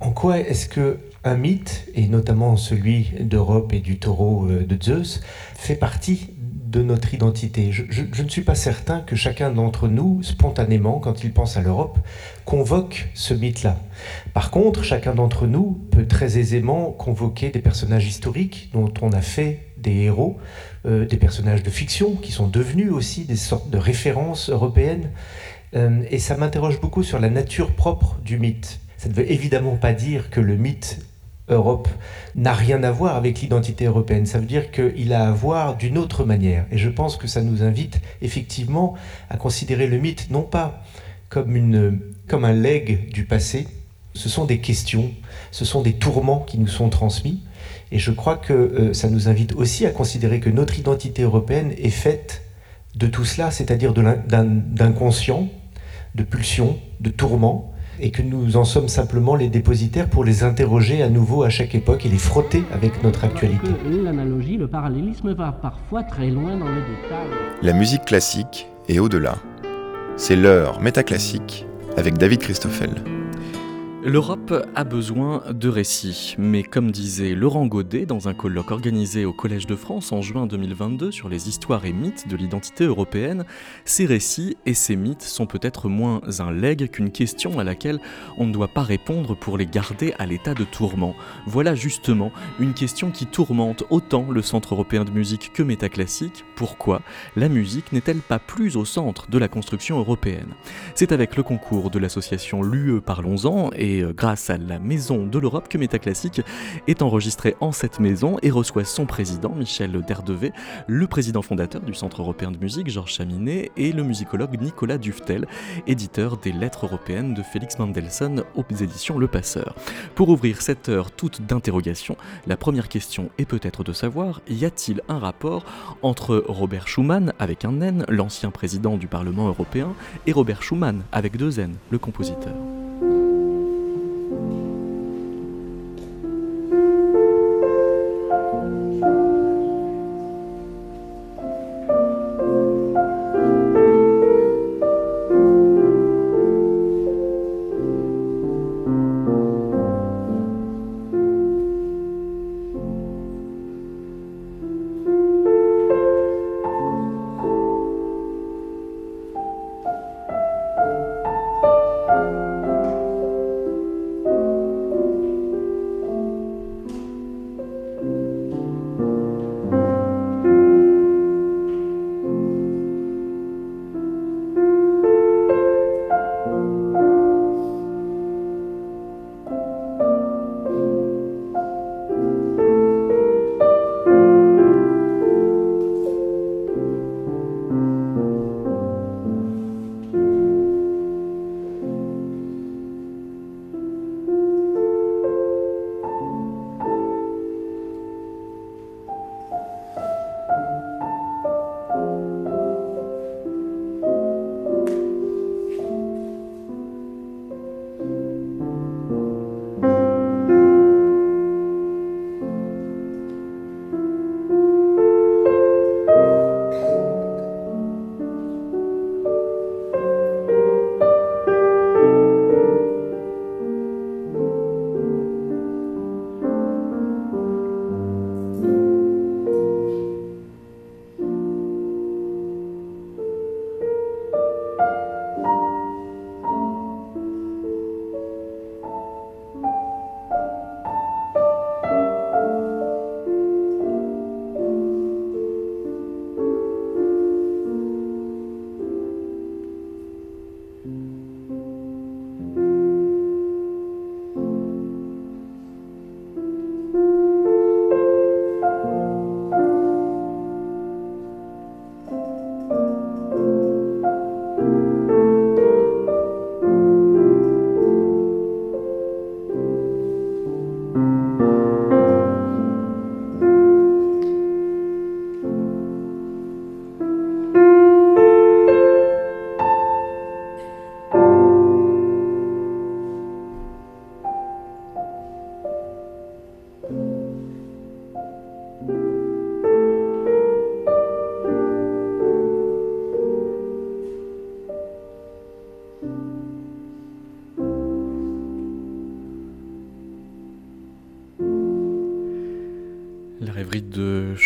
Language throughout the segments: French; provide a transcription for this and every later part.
En quoi est-ce que un mythe, et notamment celui d'Europe et du taureau euh, de Zeus, fait partie de notre identité? Je, ne suis pas certain que chacun d'entre nous, spontanément, quand il pense à l'Europe, convoque ce mythe-là. Par contre, chacun d'entre nous peut très aisément convoquer des personnages historiques dont on a fait des héros, euh, des personnages de fiction qui sont devenus aussi des sortes de références européennes. Euh, et ça m'interroge beaucoup sur la nature propre du mythe. Ça ne veut évidemment pas dire que le mythe Europe n'a rien à voir avec l'identité européenne. Ça veut dire qu'il a à voir d'une autre manière. Et je pense que ça nous invite effectivement à considérer le mythe non pas comme, une, comme un legs du passé, ce sont des questions, ce sont des tourments qui nous sont transmis. Et je crois que euh, ça nous invite aussi à considérer que notre identité européenne est faite de tout cela, c'est-à-dire d'inconscient, de pulsions, de tourments, et que nous en sommes simplement les dépositaires pour les interroger à nouveau à chaque époque et les frotter avec notre actualité. L'analogie, le parallélisme va parfois très loin dans le détail. La musique classique et au-delà. C'est l'heure métaclassique avec David Christoffel. L'Europe a besoin de récits, mais comme disait Laurent Godet dans un colloque organisé au Collège de France en juin 2022 sur les histoires et mythes de l'identité européenne, ces récits et ces mythes sont peut-être moins un legs qu'une question à laquelle on ne doit pas répondre pour les garder à l'état de tourment. Voilà justement une question qui tourmente autant le Centre européen de musique que Métaclassique. Pourquoi la musique n'est-elle pas plus au centre de la construction européenne? C'est avec le concours de l'association LUE Parlons-en et et euh, grâce à la Maison de l'Europe que Métaclassique est enregistré en cette maison et reçoit son président, Michel Derdevet, le président fondateur du Centre européen de musique, Georges Chaminet, et le musicologue Nicolas Duftel, éditeur des lettres européennes de Félix Mendelssohn aux éditions Le Passeur. Pour ouvrir cette heure toute d'interrogation, la première question est peut-être de savoir, y a-t-il un rapport entre Robert Schuman, avec un N, l'ancien président du Parlement européen, et Robert Schumann, avec deux N, le compositeur?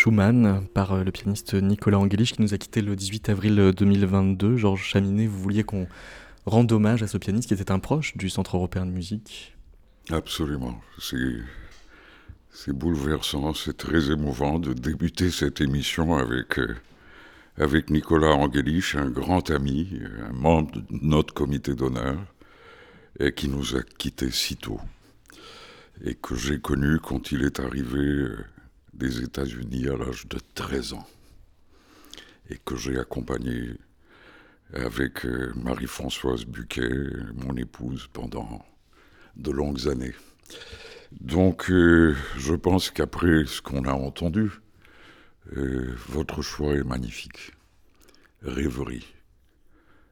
Schumann par euh, le pianiste Nicolas Angelich qui nous a quitté le 18 avril 2022. Georges Chaminet, vous vouliez qu'on rende hommage à ce pianiste qui était un proche du Centre européen de musique? Absolument. C'est bouleversant, c'est très émouvant de débuter cette émission avec, euh, avec Nicolas Angelich, un grand ami, un membre de notre comité d'honneur, et qui nous a quittés si tôt, et que j'ai connu quand il est arrivé euh, des États-Unis à l'âge de 13 ans et que j'ai accompagné avec euh, Marie-Françoise Buquet, mon épouse, pendant de longues années. Donc, euh, je pense qu'après ce qu'on a entendu, euh, votre choix est magnifique. Rêverie.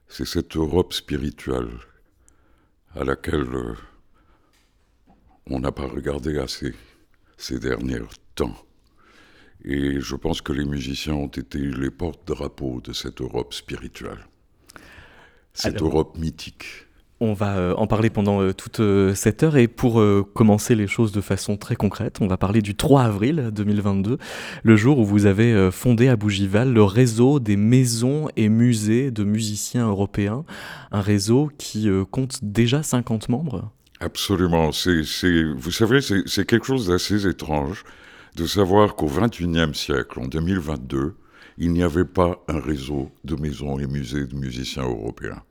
C'est cette Europe spirituelle à laquelle on n'a pas regardé assez ces derniers temps. Et je pense que les musiciens ont été les porte-drapeaux de cette Europe spirituelle, cette Europe mythique. On va euh, en parler pendant euh, toute euh, cette heure et pour commencer les choses de façon très concrète, on va parler du 3 avril 2022, le jour où vous avez fondé à Bougival le réseau des maisons et musées de musiciens européens, un réseau qui compte déjà 50 membres. Absolument, c'est, vous savez, c'est quelque chose d'assez étrange de savoir qu'au XXIe siècle, en 2022, il n'y avait pas un réseau de maisons et musées de musiciens européens.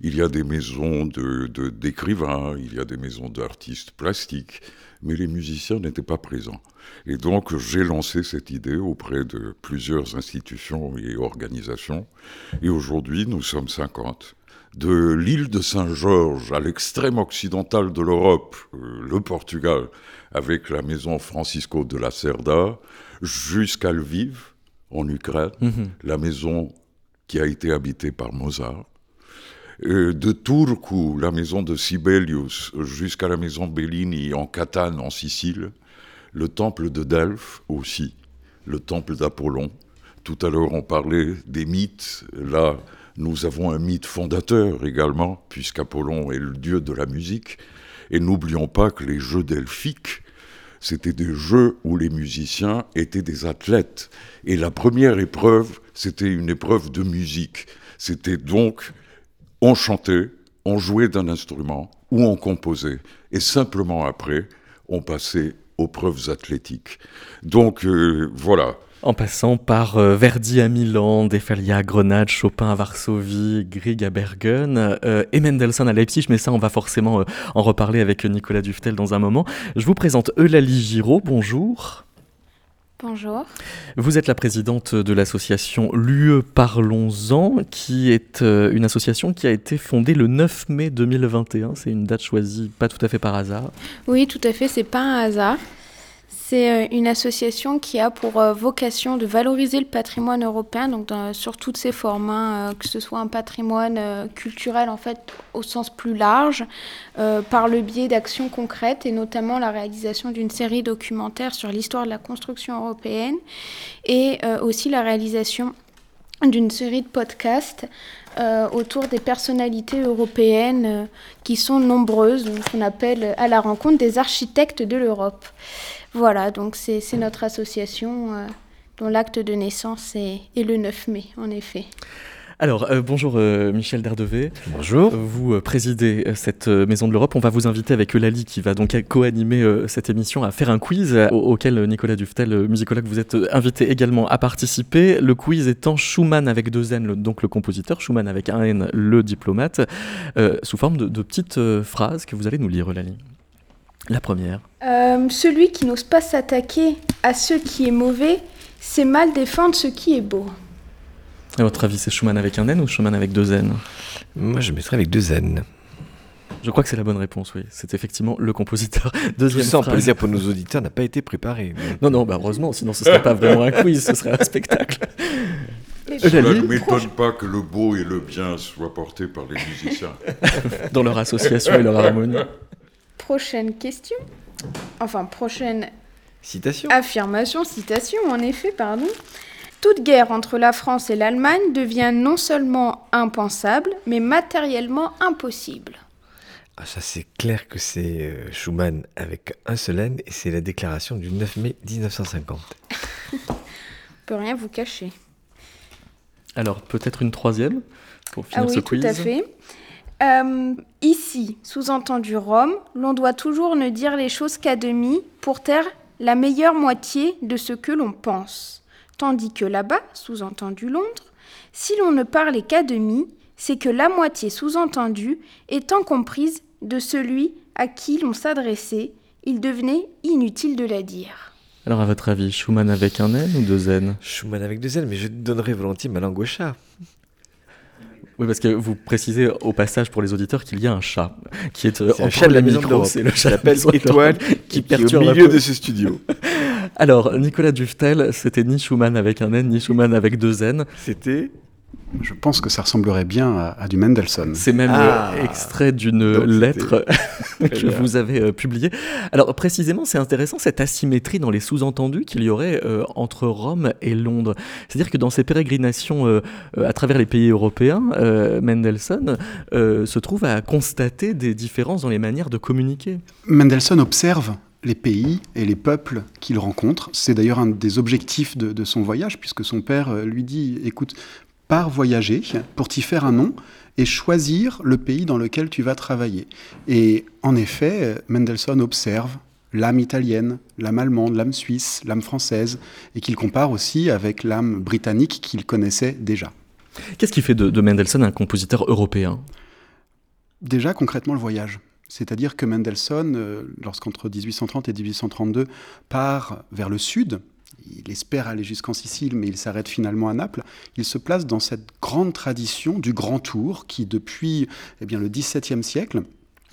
Il y a des maisons de, d'écrivains, il y a des maisons d'artistes plastiques, mais les musiciens n'étaient pas présents. Et donc j'ai lancé cette idée auprès de plusieurs institutions et organisations. Et aujourd'hui, nous sommes 50 de l'île de Saint-Georges à l'extrême occidental de l'Europe, euh, le Portugal, avec la maison Francisco de la Cerda, jusqu'à Lviv, en Ukraine, mhm. la maison qui a été habitée par Mozart, euh, de Turku, la maison de Sibelius, jusqu'à la maison Bellini en Catane, en Sicile, le temple de Delphes aussi, le temple d'Apollon. Tout à l'heure, on parlait des mythes. Là, nous avons un mythe fondateur également, puisqu'Apollon est le dieu de la musique. Et n'oublions pas que les jeux delphiques, c'était des jeux où les musiciens étaient des athlètes. Et la première épreuve, c'était une épreuve de musique. C'était donc, on chantait, on jouait d'un instrument ou on composait. Et simplement après, on passait aux preuves athlétiques. Donc euh, voilà, en passant par euh, Verdi à Milan, Defalia à Grenade, Chopin à Varsovie, Grieg à Bergen euh, et Mendelssohn à Leipzig, mais ça on va forcément euh, en reparler avec Nicolas Duftel dans un moment. Je vous présente Eulalie Giraud, bonjour. Bonjour. Vous êtes la présidente de l'association L'UE Parlons-en, qui est une association qui a été fondée le 9 mai 2021. C'est une date choisie pas tout à fait par hasard. Oui, tout à fait, c'est pas un hasard. C'est euh, une association qui a pour euh, vocation de valoriser le patrimoine européen, donc sur toutes ses formes, euh, que ce soit un patrimoine culturel en fait au sens plus large, par le biais d'actions concrètes et notamment la réalisation d'une série documentaire sur l'histoire de la construction européenne et aussi la réalisation d'une série de podcasts autour des personnalités européennes qui sont nombreuses, qu'on appelle à la rencontre des architectes de l'Europe. Voilà, donc c'est notre association euh, dont l'acte de naissance est, le 9 mai, en effet. Alors, euh, bonjour euh, Michel Derdevé. Bonjour. Vous présidez cette Maison de l'Europe. On va vous inviter avec Eulalie, qui va donc co-animer cette émission, à faire un quiz auquel Nicolas Duftel, musicologue, vous êtes invité également à participer. Le quiz étant Schumann avec deux N, donc le compositeur, Schumann avec un N, le diplomate, sous forme de, de petites phrases que vous allez nous lire, Eulalie. La première. Euh, celui qui n'ose pas s'attaquer à ce qui est mauvais, c'est mal défendre ce qui est beau. À votre avis, c'est Schumann avec un N ou Schumann avec deux N? Moi, je mettrais avec deux N. Je crois que c'est la bonne réponse, oui. C'est effectivement le compositeur. Deuxième Tout ça, on peut le dire pour nos auditeurs, n'a pas été préparé. Non, non, bah heureusement, sinon ce serait pas vraiment un quiz, ce serait un spectacle. Cela ne m'étonne pas que le beau et le bien soient portés par les musiciens. Dans leur association et leur harmonie. Prochaine question. Enfin, prochaine citation. Affirmation, citation, en effet, pardon. Toute guerre entre la France et l'Allemagne devient non seulement impensable, mais matériellement impossible. Ah, ça, c'est clair que c'est euh, Schumann avec un seul N et c'est la déclaration du 9 mai 1950. On peut rien vous cacher. Alors, peut-être une troisième pour finir ah oui, ce tout quiz. à fait. Euh, ici, sous-entendu Rome, l'on doit toujours ne dire les choses qu'à demi pour taire la meilleure moitié de ce que l'on pense. Tandis que là-bas, sous-entendu Londres, si l'on ne parlait qu'à demi, c'est que la moitié sous-entendue étant comprise de celui à qui l'on s'adressait, il devenait inutile de la dire. Alors, à votre avis, Schumann avec un N ou deux N? Schumann avec deux N, mais je donnerais volontiers ma langue au chat. Oui, parce que vous précisez au passage pour les auditeurs qu'il y a un chat qui est, euh, un entre chat de la Maison l'Europe. C'est le chat s'appelle Étoile, qui, est au perturbe un milieu de ce studio. Alors, Nicolas Duftel, c'était ni Schumann avec un N, ni Schumann avec deux N. C'était Je pense que ça ressemblerait bien à, à du Mendelssohn. C'est même Ah. euh, extrait d'une lettre que vous avez euh, publiée. Alors précisément, c'est intéressant cette asymétrie dans les sous-entendus qu'il y aurait euh, entre Rome et Londres. C'est-à-dire que dans ses pérégrinations euh, euh, à travers les pays européens, euh, Mendelssohn euh, se trouve à constater des différences dans les manières de communiquer. Mendelssohn observe les pays et les peuples qu'il rencontre. C'est d'ailleurs un des objectifs de, de son voyage, puisque son père lui dit, écoute, pars voyager pour t'y faire un nom et choisir le pays dans lequel tu vas travailler. Et en effet, Mendelssohn observe l'âme italienne, l'âme allemande, l'âme suisse, l'âme française, et qu'il compare aussi avec l'âme britannique qu'il connaissait déjà. Qu'est-ce qui fait de, de Mendelssohn un compositeur européen? Déjà, concrètement, le voyage. C'est-à-dire que Mendelssohn, euh, lorsqu'entre 1830 et 1832 part vers le sud, il espère aller jusqu'en Sicile, mais il s'arrête finalement à Naples, il se place dans cette grande tradition du Grand Tour qui, depuis eh bien, le XVIIe siècle,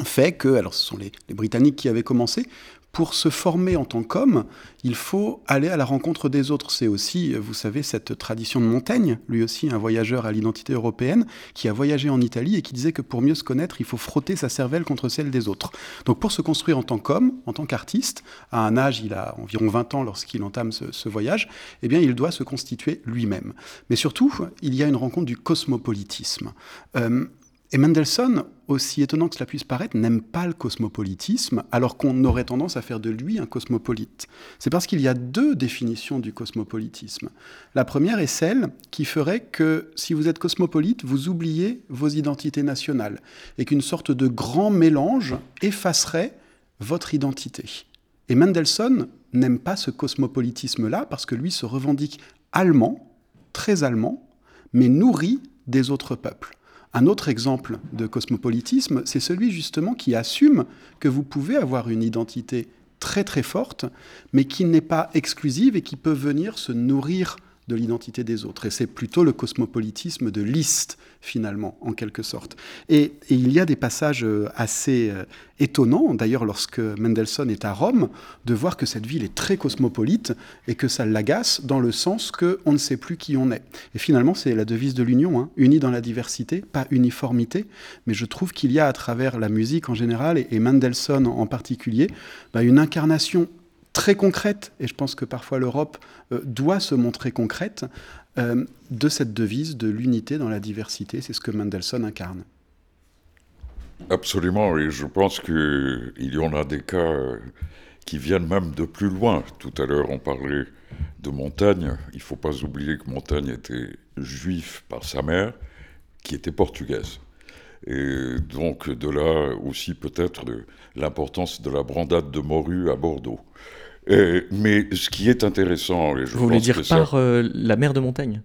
fait que, alors ce sont les, les Britanniques qui avaient commencé, pour se former en tant qu'homme, il faut aller à la rencontre des autres. C'est aussi, vous savez, cette tradition de Montaigne, lui aussi un voyageur à l'identité européenne, qui a voyagé en Italie et qui disait que pour mieux se connaître, il faut frotter sa cervelle contre celle des autres. Donc pour se construire en tant qu'homme, en tant qu'artiste, à un âge, il a environ 20 ans lorsqu'il entame ce, voyage, eh bien il doit se constituer lui-même. Mais surtout, il y a une rencontre du cosmopolitisme. Euh, et Mendelssohn, aussi étonnant que cela puisse paraître, n'aime pas le cosmopolitisme, alors qu'on aurait tendance à faire de lui un cosmopolite. C'est parce qu'il y a deux définitions du cosmopolitisme. La première est celle qui ferait que si vous êtes cosmopolite, vous oubliez vos identités nationales, et qu'une sorte de grand mélange effacerait votre identité. Et Mendelssohn n'aime pas ce cosmopolitisme-là, parce que lui se revendique allemand, très allemand, mais nourri des autres peuples. Un autre exemple de cosmopolitisme, c'est celui justement qui assume que vous pouvez avoir une identité très très forte, mais qui n'est pas exclusive et qui peut venir se nourrir de l'identité des autres. Et c'est plutôt le cosmopolitisme de liste, finalement, en quelque sorte. Et, il y a des passages euh, assez euh, étonnants, d'ailleurs lorsque Mendelssohn est à Rome, de voir que cette ville est très cosmopolite et que ça l'agace dans le sens qu'on ne sait plus qui on est. Et finalement, c'est la devise de l'Union, hein, unis dans la diversité, pas uniformité, mais je trouve qu'il y a à travers la musique en général, et, et Mendelssohn en particulier, bah, une incarnation très concrète, et je pense que parfois l'Europe euh, doit se montrer concrète, euh, de cette devise de l'unité dans la diversité. C'est ce que Mendelssohn incarne. Absolument, et je pense qu'il y en a des cas euh, qui viennent même de plus loin. Tout à l'heure, on parlait de Montaigne. Il ne faut pas oublier que Montaigne était juif par sa mère, qui était portugaise. Et donc, de là aussi peut-être l'importance de la brandade de morue à Bordeaux. Et- mais ce qui est intéressant, et je Vous voulez dire que par euh, la mer de Montaigne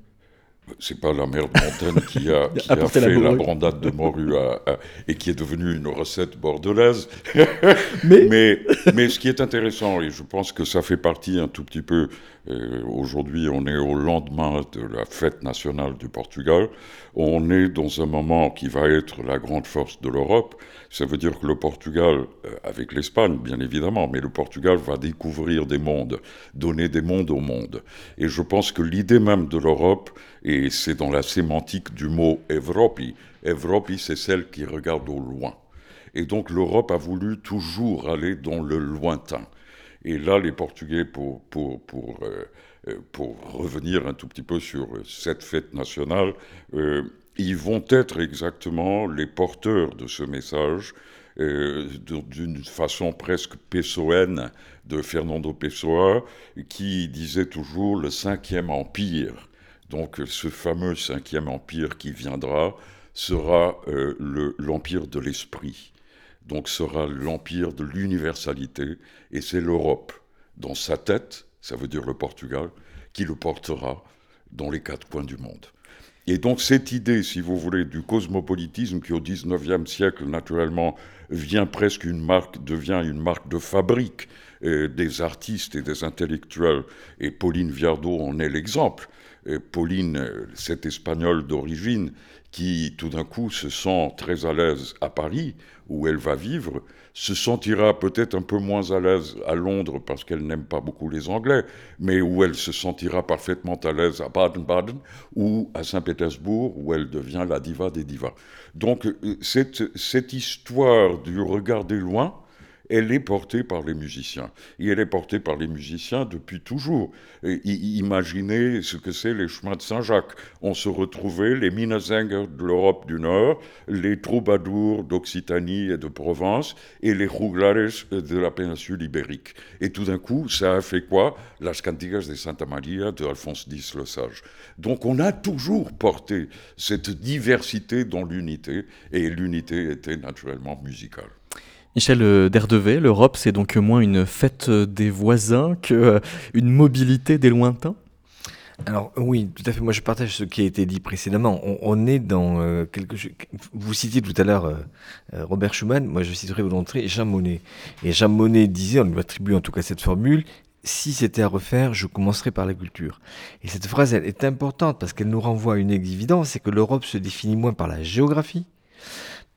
c'est pas la mère de Montaigne qui a, qui a la fait la brandade de morue à- à- et qui est devenue une recette bordelaise. Mais- mais, mais ce qui est intéressant, et je pense que ça fait partie un tout petit peu, euh, aujourd'hui on est au lendemain de la fête nationale du Portugal, on est dans un moment qui va être la grande force de l'Europe. Ça veut dire que le Portugal, euh, avec l'Espagne bien évidemment, mais le Portugal va découvrir des mondes, donner des mondes au monde. Et je pense que l'idée même de l'Europe, et c'est dans la sémantique du mot Evropi, Evropi c'est celle qui regarde au loin. Et donc l'Europe a voulu toujours aller dans le lointain. Et là, les Portugais, pour, pour, pour, euh, euh, pour revenir un tout petit peu sur cette fête nationale, euh, ils vont être exactement les porteurs de ce message d'une façon presque pessoenne de Fernando Pessoa, qui disait toujours le cinquième empire. Donc ce fameux cinquième empire qui viendra sera euh, l'empire de l'esprit. Donc sera l'empire de l'universalité, et c'est l'Europe, dans sa tête, ça veut dire le Portugal, qui le portera dans les quatre coins du monde. Et donc cette idée, si vous voulez, du cosmopolitisme qui au XIXe siècle, naturellement, vient presque une marque, devient une marque de fabrique euh, des artistes et des intellectuels, et Pauline Viardot en est l'exemple. Pauline, cette espagnole d'origine, qui tout d'un coup se sent très à l'aise à Paris, où elle va vivre, se sentira peut-être un peu moins à l'aise à Londres parce qu'elle n'aime pas beaucoup les Anglais, mais où elle se sentira parfaitement à l'aise à Baden-Baden ou à Saint-Pétersbourg, où elle devient la diva des divas. Donc euh, cette, cette histoire du regarder loin, elle est portée par les musiciens. Et elle est portée par les musiciens depuis toujours. imaginez ce que c'est les chemins de Saint-Jacques. On se retrouvait les Minnesänger de l'Europe du Nord, les troubadours d'Occitanie et de Provence, et les juglares de la péninsule ibérique. Et tout d'un coup, ça a fait quoi? Las Cantigas de Santa Maria de Alphonse X le Sage. Donc on a toujours porté cette diversité dans l'unité, et l'unité était naturellement musicale. Michel euh, Derdevet, l'Europe, c'est donc moins une fête des voisins qu'une euh, mobilité des lointains? Alors oui, tout à fait. Moi, je partage ce qui a été dit précédemment. On, est dans euh, quelque chose. Vous citiez tout à l'heure Robert Schumann. Moi, je citerai volontiers Jean Monnet. Et Jean Monnet disait, on lui attribue en tout cas cette formule. Si c'était à refaire, je commencerai par la culture. Et cette phrase, elle est importante parce qu'elle nous renvoie à une évidence, c'est que l'Europe se définit moins par la géographie,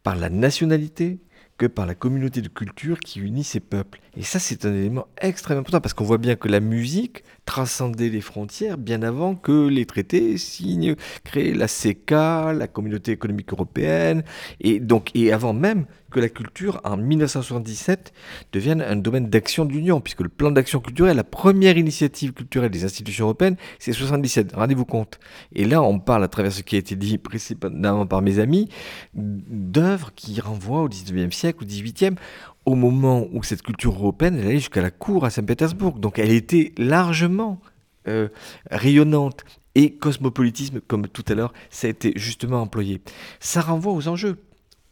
par la nationalité, que par la communauté de culture qui unit ces peuples. Et ça, c'est un élément extrêmement important parce qu'on voit bien que la musique transcendait les frontières bien avant que les traités signent, créent la CECA, la Communauté économique européenne, et donc et avant même que la culture, en 1977, devienne un domaine d'action de l'Union, puisque le plan d'action culturelle, la première initiative culturelle des institutions européennes, c'est 77. Rendez-vous compte. Et là, on parle, à travers ce qui a été dit précédemment par mes amis, d'œuvres qui renvoient au 19e siècle, au 18e, au moment où cette culture européenne, allait jusqu'à la cour à Saint-Pétersbourg. Donc elle était largement euh, rayonnante. Et cosmopolitisme, comme tout à l'heure, ça a été justement employé. Ça renvoie aux enjeux.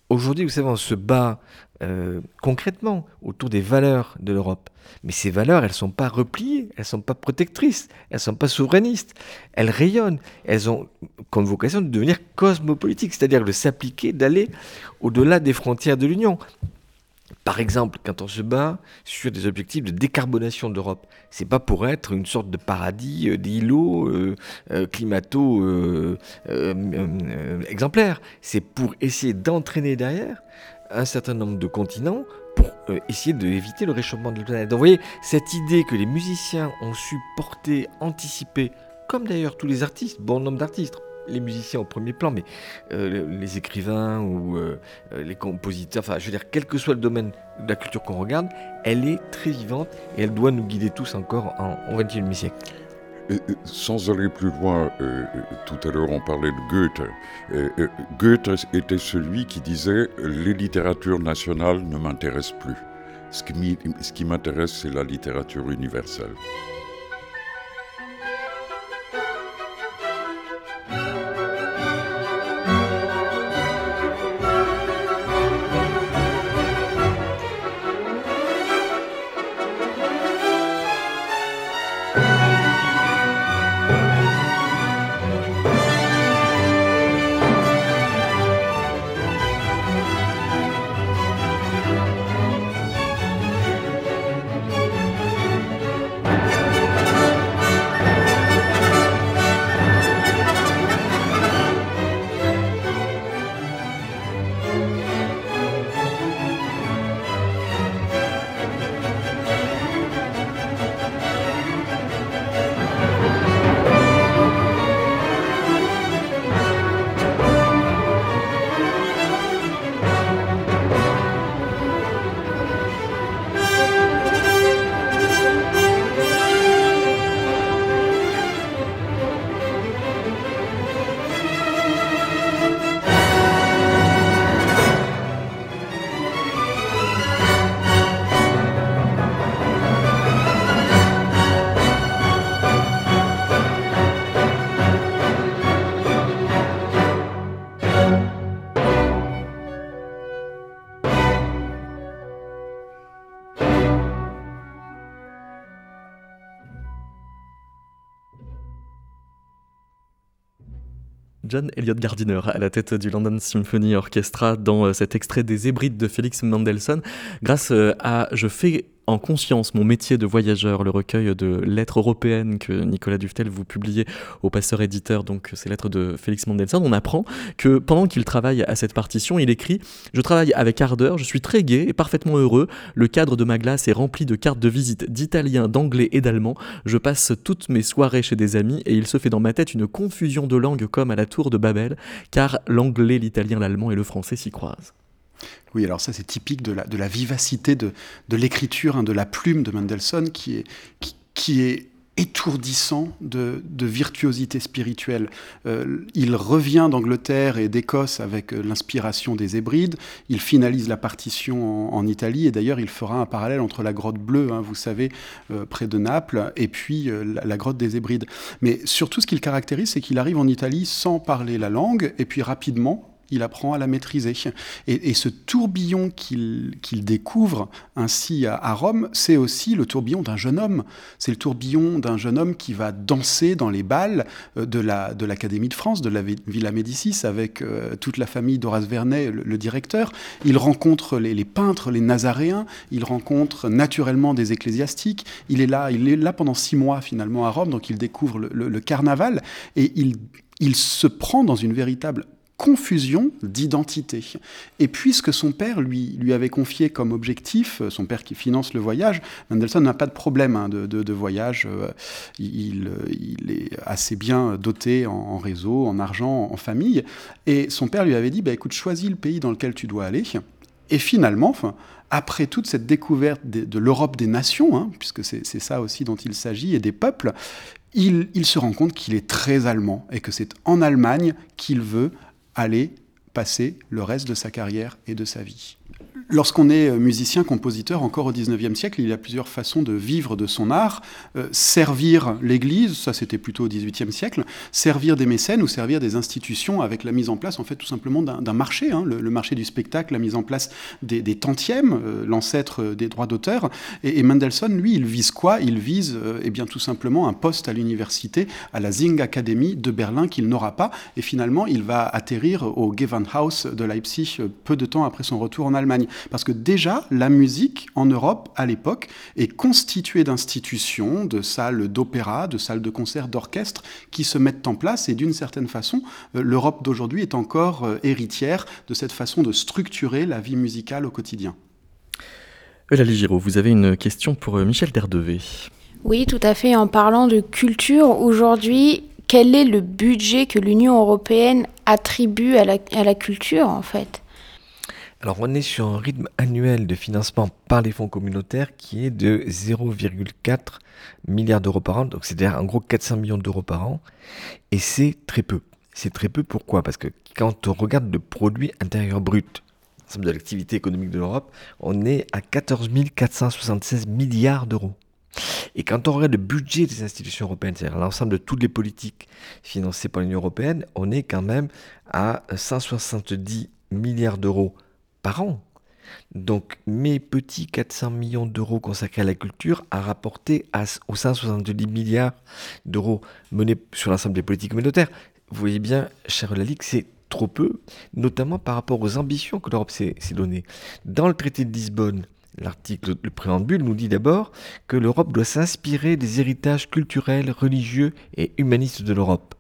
Aujourd'hui, vous savez, on se bat euh, concrètement autour des valeurs de l'Europe. Mais ces valeurs, elles ne sont pas repliées, elles ne sont pas protectrices, elles ne sont pas souverainistes. Elles rayonnent, elles ont comme vocation de devenir cosmopolitiques, c'est-à-dire de s'appliquer, d'aller au-delà des frontières de l'Union. Par exemple, quand on se bat sur des objectifs de décarbonation d'Europe, c'est pas pour être une sorte de paradis euh, d'îlots euh, euh, climato exemplaires. C'est pour essayer d'entraîner derrière un certain nombre de continents pour essayer d'éviter le réchauffement de la planète. Donc vous voyez, cette idée que les musiciens ont su porter, anticiper, comme d'ailleurs tous les artistes, bon nombre d'artistes, les musiciens au premier plan, mais euh, les écrivains ou euh, euh, les compositeurs, enfin je veux dire, quel que soit le domaine de la culture qu'on regarde, elle est très vivante et elle doit nous guider tous encore en, au XXIe siècle. sans aller plus loin, tout à l'heure on parlait de Goethe. Goethe était celui qui disait les littératures nationales ne m'intéressent plus. Ce qui m'intéresse, c'est la littérature universelle. John Elliott Gardiner à la tête du London Symphony Orchestra dans cet extrait des Hébrides de Félix Mendelssohn. Grâce à Je fais en conscience mon métier de voyageur, le recueil de lettres européennes que Nicolas Duftel vous publiez au passeur éditeur, donc ces lettres de Félix Mendelssohn, on apprend que pendant qu'il travaille à cette partition, il écrit Je travaille avec ardeur, je suis très gai et parfaitement heureux. Le cadre de ma glace est rempli de cartes de visite d'italien, d'anglais et d'allemand. Je passe toutes mes soirées chez des amis et il se fait dans ma tête une confusion de langues comme à la tour de Babel, car l'anglais, l'italien, l'allemand et le français s'y croisent. Oui, alors ça c'est typique de la, vivacité de, l'écriture, hein, de la plume de Mendelssohn qui est, étourdissant de, virtuosité spirituelle. Euh, il revient d'Angleterre et d'Écosse avec euh, l'inspiration des Hébrides. Il finalise la partition en, Italie et d'ailleurs il fera un parallèle entre la grotte bleue, hein, vous savez, euh, près de Naples, et puis la, la, grotte des Hébrides. Mais surtout ce qu'il caractérise, c'est qu'il arrive en Italie sans parler la langue et puis rapidement il apprend à la maîtriser. Et, ce tourbillon qu'il qu découvre ainsi à, Rome, c'est aussi le tourbillon d'un jeune homme. C'est le tourbillon d'un jeune homme qui va danser dans les balles euh, de l'Académie la, de, de France, de la Villa Médicis, avec euh, toute la famille d'Horace Vernet, le, directeur. Il rencontre les, peintres, les nazaréens, il rencontre naturellement des ecclésiastiques. Il est là, il est là pendant six mois finalement à Rome, donc il découvre le, carnaval et il se prend dans une véritable confusion d'identité. Et puisque son père lui, lui avait confié comme objectif, son père qui finance le voyage, Mendelssohn n'a pas de problème hein, de, de, voyage, euh, il, il, est assez bien doté en, réseau, en argent, en famille, et son père lui avait dit, bah, écoute, choisis le pays dans lequel tu dois aller, et finalement, enfin, après toute cette découverte de, de l'Europe des nations, hein, puisque c'est ça aussi dont il s'agit, et des peuples, il, il se rend compte qu'il est très allemand, et que c'est en Allemagne qu'il veut aller passer le reste de sa carrière et de sa vie. Lorsqu'on est euh, musicien, compositeur, encore au XIXe siècle, il y a plusieurs façons de vivre de son art. Euh, servir l'Église, ça c'était plutôt au XVIIIe siècle, servir des mécènes ou servir des institutions avec la mise en place, en fait, tout simplement d'un marché, hein, le, marché du spectacle, la mise en place des, des tantièmes, euh, l'ancêtre des droits d'auteur. Et, Mendelssohn, lui, il vise quoi? Il vise, euh, eh bien, tout simplement un poste à l'université, à la Sing Academy de Berlin qu'il n'aura pas. Et finalement, il va atterrir au Gewandhaus de Leipzig peu de temps après son retour en Allemagne. Parce que déjà, la musique en Europe, à l'époque, est constituée d'institutions, de salles d'opéra, de salles de concert, d'orchestre, qui se mettent en place. Et d'une certaine façon, euh, l'Europe d'aujourd'hui est encore euh, héritière de cette façon de structurer la vie musicale au quotidien. Eulalie Giraud, vous avez une question pour euh, Michel Derdevé. Oui, tout à fait. En parlant de culture, aujourd'hui, quel est le budget que l'Union européenne attribue à la, à la culture, en fait? Alors on est sur un rythme annuel de financement par les fonds communautaires qui est de 0,4 milliards d'euros par an, donc c'est-à-dire en gros 400 millions d'euros par an, et c'est très peu. C'est très peu pourquoi? Parce que quand on regarde le produit intérieur brut, l'ensemble de l'activité économique de l'Europe, on est à 14 476 milliards d'euros. Et quand on regarde le budget des institutions européennes, c'est-à-dire l'ensemble de toutes les politiques financées par l'Union européenne, on est quand même à 170 milliards d'euros par an. Donc mes petits 400 millions d'euros consacrés à la culture a rapporté à, aux 170 milliards d'euros menés sur l'ensemble des politiques communautaires. Vous voyez bien, cher Lalique, c'est trop peu, notamment par rapport aux ambitions que l'Europe s'est données. Dans le traité de Lisbonne, l'article, le préambule nous dit d'abord que l'Europe doit s'inspirer des héritages culturels, religieux et humanistes de l'Europe.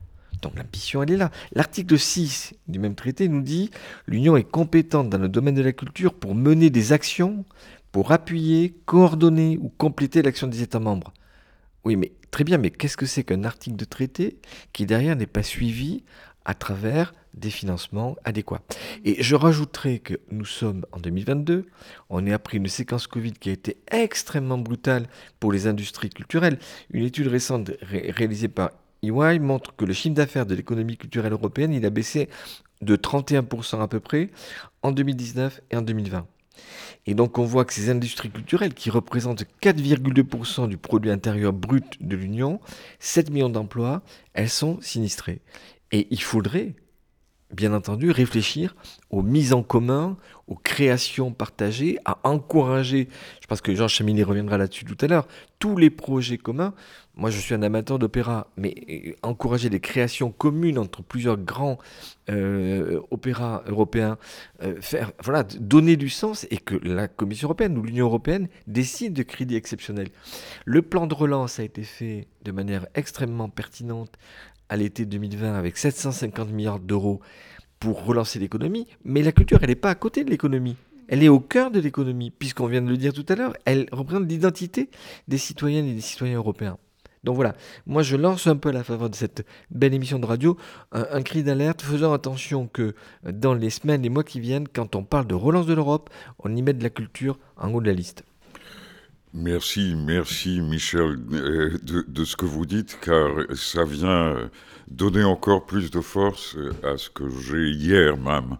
Donc l'ambition, elle est là. L'article 6 du même traité nous dit l'Union est compétente dans le domaine de la culture pour mener des actions, pour appuyer, coordonner ou compléter l'action des États membres. Oui, mais très bien, mais qu'est-ce que c'est qu'un article de traité qui derrière n'est pas suivi à travers des financements adéquats? Et je rajouterai que nous sommes en 2022, on est après une séquence Covid qui a été extrêmement brutale pour les industries culturelles. Une étude récente ré réalisée par EY montre que le chiffre d'affaires de l'économie culturelle européenne, il a baissé de 31% à peu près en 2019 et en 2020. Et donc on voit que ces industries culturelles qui représentent 4,2% du produit intérieur brut de l'Union, 7 millions d'emplois, elles sont sinistrées. Et il faudrait bien entendu, réfléchir aux mises en commun, aux créations partagées, à encourager, je pense que Jean Chaminet reviendra là-dessus tout à l'heure, tous les projets communs. Moi, je suis un amateur d'opéra, mais euh, encourager des créations communes entre plusieurs grands euh, opéras européens, euh, faire, voilà, donner du sens et que la Commission européenne ou l'Union européenne décide de crédits exceptionnels. Le plan de relance a été fait de manière extrêmement pertinente à l'été 2020 avec 750 milliards d'euros pour relancer l'économie, mais la culture, elle n'est pas à côté de l'économie. Elle est au cœur de l'économie, puisqu'on vient de le dire tout à l'heure, elle représente l'identité des citoyennes et des citoyens européens. Donc voilà, moi je lance un peu à la faveur de cette belle émission de radio un, cri d'alerte, faisant attention que dans les semaines et mois qui viennent, quand on parle de relance de l'Europe, on y met de la culture en haut de la liste. Merci, merci Michel euh, de, ce que vous dites, car ça vient donner encore plus de force à ce que j'ai hier même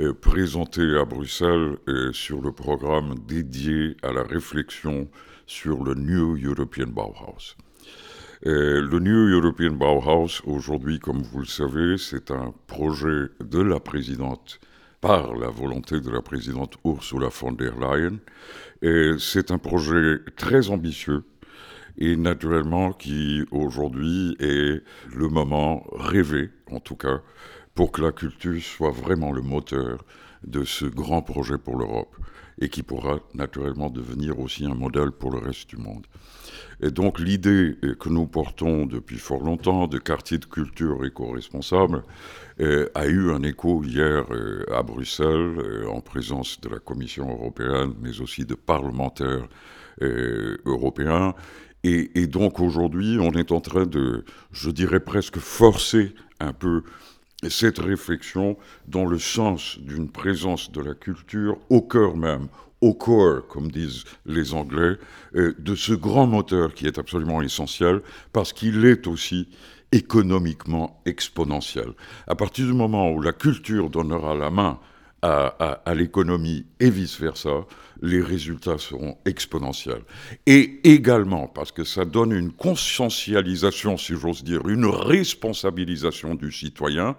euh, présenté à Bruxelles euh, sur le programme dédié à la réflexion sur le New European Bauhaus. Le New European Bauhaus, aujourd'hui, comme vous le savez, c'est un projet de la présidente, par la volonté de la présidente Ursula von der Leyen, c'est un projet très ambitieux et naturellement qui aujourd'hui est le moment rêvé, en tout cas, pour que la culture soit vraiment le moteur de ce grand projet pour l'Europe et qui pourra naturellement devenir aussi un modèle pour le reste du monde. Et donc l'idée que nous portons depuis fort longtemps de quartier de culture éco-responsable euh, a eu un écho hier euh, à Bruxelles euh, en présence de la Commission européenne, mais aussi de parlementaires européens. Et, et donc aujourd'hui, on est en train de, je dirais presque, forcer un peu cette réflexion dans le sens d'une présence de la culture au cœur même, au core, comme disent les Anglais, de ce grand moteur qui est absolument essentiel parce qu'il est aussi économiquement exponentielle. À partir du moment où la culture donnera la main à, l'économie et vice-versa, les résultats seront exponentiels. Et également, parce que ça donne une conscientialisation, si j'ose dire, une responsabilisation du citoyen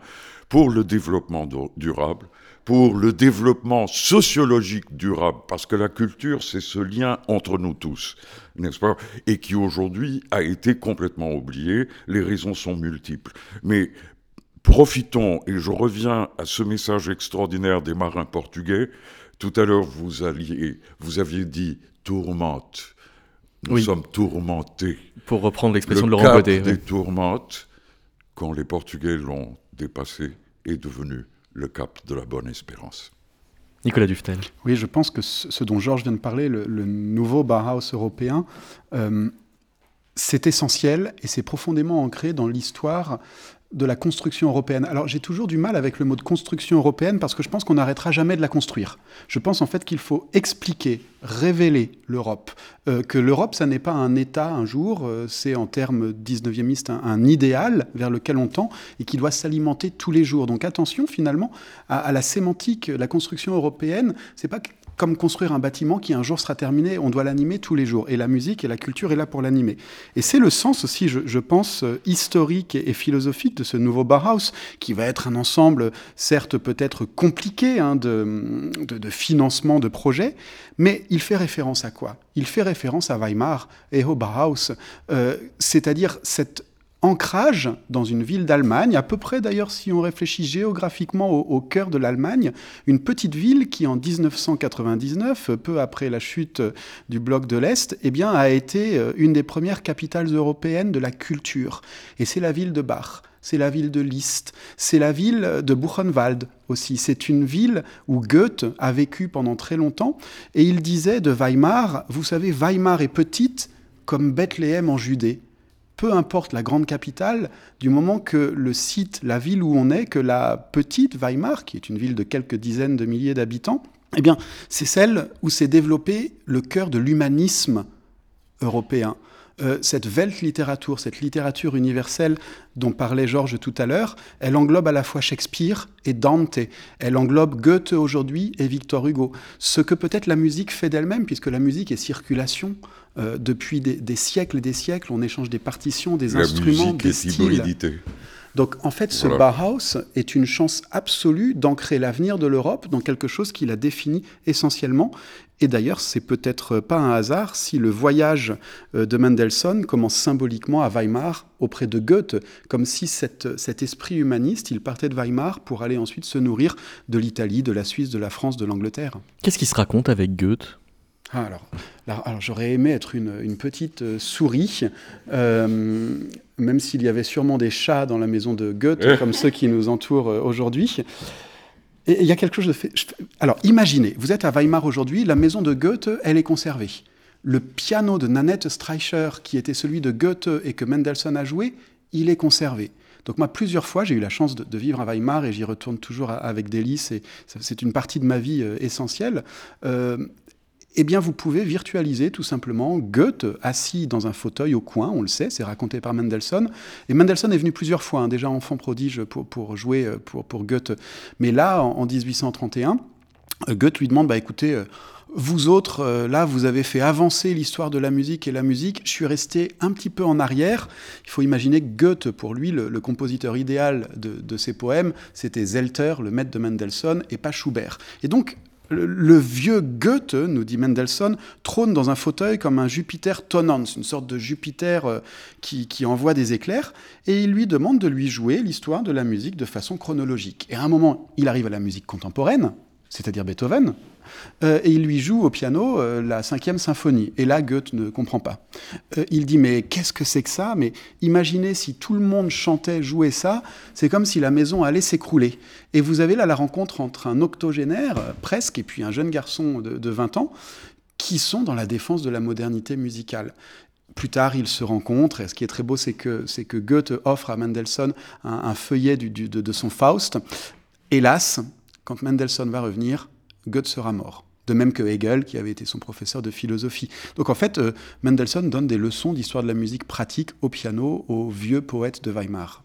pour le développement durable, pour le développement sociologique durable, parce que la culture, c'est ce lien entre nous tous, n'est-ce pas? Et qui aujourd'hui a été complètement oublié. Les raisons sont multiples. Mais profitons, et je reviens à ce message extraordinaire des marins portugais. Tout à l'heure, vous, alliez, vous aviez dit tourmente. Nous sommes tourmentés. Pour reprendre l'expression de Laurent Godet. des tourmentes, quand les Portugais l'ont dépassé, est devenu le cap de la bonne espérance. Nicolas Duftel. Oui, je pense que ce dont Georges vient de parler, le, nouveau Bauhaus européen, euh, c'est essentiel et c'est profondément ancré dans l'histoire de la construction européenne. Alors j'ai toujours du mal avec le mot de construction européenne parce que je pense qu'on n'arrêtera jamais de la construire. Je pense en fait qu'il faut expliquer, révéler l'Europe. Euh, que l'Europe, ça n'est pas un État un jour, euh, c'est en termes 19e un, un, idéal vers lequel on tend et qui doit s'alimenter tous les jours. Donc attention finalement à, à la sémantique, la construction européenne, c'est pas comme construire un bâtiment qui un jour sera terminé, on doit l'animer tous les jours. Et la musique et la culture est là pour l'animer. Et c'est le sens aussi, je, pense, euh, historique et, philosophique de ce nouveau Bauhaus, qui va être un ensemble, certes peut-être compliqué hein, de, financement de projets, mais il fait référence à quoi? Il fait référence à Weimar et au Bauhaus, euh, c'est-à-dire cette ancrage dans une ville d'Allemagne, à peu près d'ailleurs si on réfléchit géographiquement au, cœur de l'Allemagne, une petite ville qui en 1999, peu après la chute du bloc de l'Est, eh bien, a été euh, une des premières capitales européennes de la culture. Et c'est la ville de Bach c'est la ville de Liszt, c'est la ville de Buchenwald aussi. C'est une ville où Goethe a vécu pendant très longtemps et il disait de Weimar, vous savez, Weimar est petite comme Bethléem en Judée peu importe la grande capitale, du moment que le site, la ville où on est, que la petite Weimar, qui est une ville de quelques dizaines de milliers d'habitants, eh c'est celle où s'est développé le cœur de l'humanisme européen. Euh, cette Weltliteratur, cette littérature universelle dont parlait Georges tout à l'heure, elle englobe à la fois Shakespeare et Dante. Elle englobe Goethe aujourd'hui et Victor Hugo. Ce que peut-être la musique fait d'elle-même, puisque la musique est circulation. Euh, depuis des, siècles et des siècles, on échange des partitions, des instruments, des styles. Donc en fait, ce Bauhaus est une chance absolue d'ancrer l'avenir de l'Europe dans quelque chose qu'il a défini essentiellement. Et d'ailleurs, c'est peut-être pas un hasard si le voyage euh, de Mendelssohn commence symboliquement à Weimar auprès de Goethe, comme si cet esprit humaniste, il partait de Weimar pour aller ensuite se nourrir de l'Italie, de la Suisse, de la France, de l'Angleterre. Qu'est-ce qui se raconte avec Goethe? Ah, alors, alors, j'aurais aimé être une, petite euh, souris, euh, même s'il y avait sûrement des chats dans la maison de Goethe, comme ceux qui nous entourent euh, aujourd'hui. Et il y a quelque chose de fait. Alors, imaginez, vous êtes à Weimar aujourd'hui, la maison de Goethe, elle est conservée. Le piano de Nanette Streicher, qui était celui de Goethe et que Mendelssohn a joué, il est conservé. Donc moi, plusieurs fois, j'ai eu la chance de, vivre à Weimar et j'y retourne toujours avec délice. Et c'est une partie de ma vie essentielle eh bien, vous pouvez virtualiser tout simplement Goethe assis dans un fauteuil au coin, on le sait, c'est raconté par Mendelssohn. Et Mendelssohn est venu plusieurs fois, hein, déjà enfant prodige pour, jouer euh, pour, pour, Goethe. Mais là, en, 1831, euh, Goethe lui demande, bah écoutez, euh, vous autres, là, vous avez fait avancer l'histoire de la musique et la musique. Je suis resté un petit peu en arrière. Il faut imaginer que Goethe, pour lui, le, compositeur idéal de, de, ses poèmes, c'était Zelter, le maître de Mendelssohn, et pas Schubert. Et donc, le, vieux Goethe, nous dit Mendelssohn, trône dans un fauteuil comme un Jupiter tonnant, une sorte de Jupiter euh, qui, envoie des éclairs, et il lui demande de lui jouer l'histoire de la musique de façon chronologique. Et à un moment, il arrive à la musique contemporaine, c'est-à-dire Beethoven, euh, et il lui joue au piano euh, la cinquième symphonie. Et là, Goethe ne comprend pas. Euh, il dit mais qu'est-ce que c'est que ça? Mais imaginez si tout le monde chantait, jouait ça, c'est comme si la maison allait s'écrouler. Et vous avez là la rencontre entre un octogénaire, presque, et puis un jeune garçon de, 20 ans, qui sont dans la défense de la modernité musicale. Plus tard, ils se rencontrent, et ce qui est très beau, c'est que, que Goethe offre à Mendelssohn un, feuillet de, de son Faust. Hélas, quand Mendelssohn va revenir, Goethe sera mort. De même que Hegel, qui avait été son professeur de philosophie. Donc en fait, euh, Mendelssohn donne des leçons d'histoire de la musique pratique au piano aux vieux poètes de Weimar.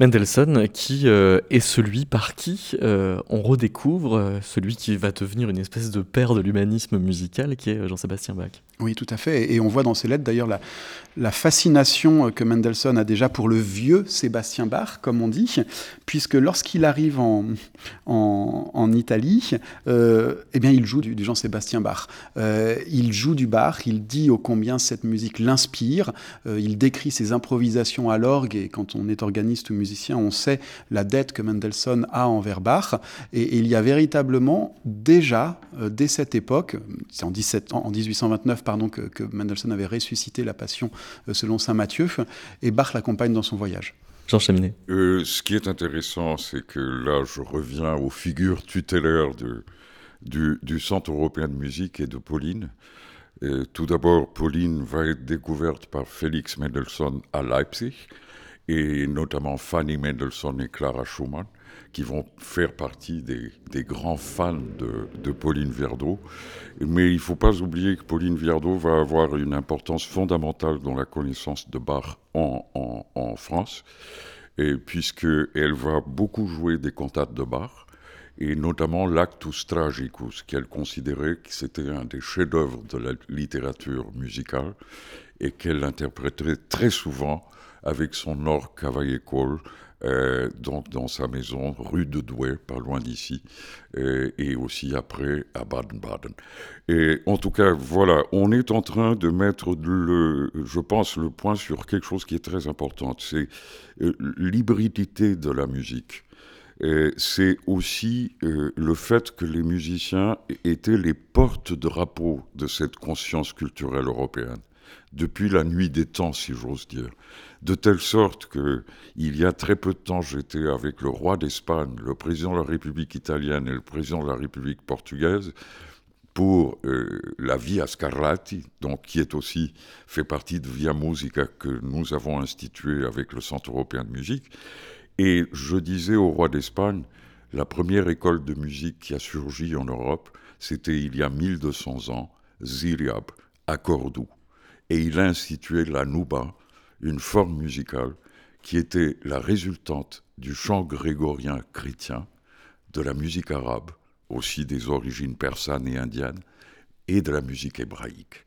Mendelssohn, qui euh, est celui par qui euh, on redécouvre celui qui va devenir une espèce de père de l'humanisme musical, qui est Jean-Sébastien Bach. Oui, tout à fait. Et on voit dans ses lettres d'ailleurs la, fascination que Mendelssohn a déjà pour le vieux Sébastien Bach, comme on dit, puisque lorsqu'il arrive en, Italie, eh bien, il joue du, du Jean-Sébastien Bach. il joue du Bach, il dit ô combien cette musique l'inspire, il décrit ses improvisations à l'orgue, et quand on est organiste ou on sait la dette que Mendelssohn a envers Bach. Et, il y a véritablement déjà, euh, dès cette époque, c'est en, 1829 pardon, que, Mendelssohn avait ressuscité la Passion euh, selon saint Matthieu, et Bach l'accompagne dans son voyage. Jean Chaminet. Euh, ce qui est intéressant, c'est que là, je reviens aux figures tutélaires de, du, Centre européen de musique et de Pauline. tout d'abord, Pauline va être découverte par Félix Mendelssohn à Leipzig et notamment Fanny Mendelssohn et Clara Schumann, qui vont faire partie des, grands fans de, Pauline Viardot. Mais il ne faut pas oublier que Pauline Viardot va avoir une importance fondamentale dans la connaissance de Bach en, en, France, et puisqu'elle va beaucoup jouer des cantates de Bach, et notamment l'Actus Tragicus, qu'elle considérait que c'était un des chefs-d'œuvre de la littérature musicale, et qu'elle interpréterait très souvent avec son or cavaillé cole euh, donc dans sa maison, rue de Douai, pas loin d'ici, euh, et aussi après à Baden-Baden. Et en tout cas, voilà, on est en train de mettre, le, je pense, le point sur quelque chose qui est très important, c'est euh, l'hybridité de la musique. C'est aussi le fait que les musiciens étaient les porte-drapeaux de cette conscience culturelle européenne depuis la nuit des temps, si j'ose dire. De telle sorte que, il y a très peu de temps, j'étais avec le roi d'Espagne, le président de la République italienne et le président de la République portugaise pour euh, la Via Scarlatti, donc qui est aussi fait partie de Via Musica que nous avons institué avec le Centre européen de musique. Et je disais au roi d'Espagne, la première école de musique qui a surgi en Europe, c'était il y a 1200 ans, Ziriab, à Cordoue et il a institué la nouba, une forme musicale qui était la résultante du chant grégorien chrétien, de la musique arabe, aussi des origines persanes et indiennes, et de la musique hébraïque.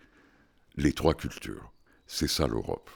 Les trois cultures, c'est ça l'Europe.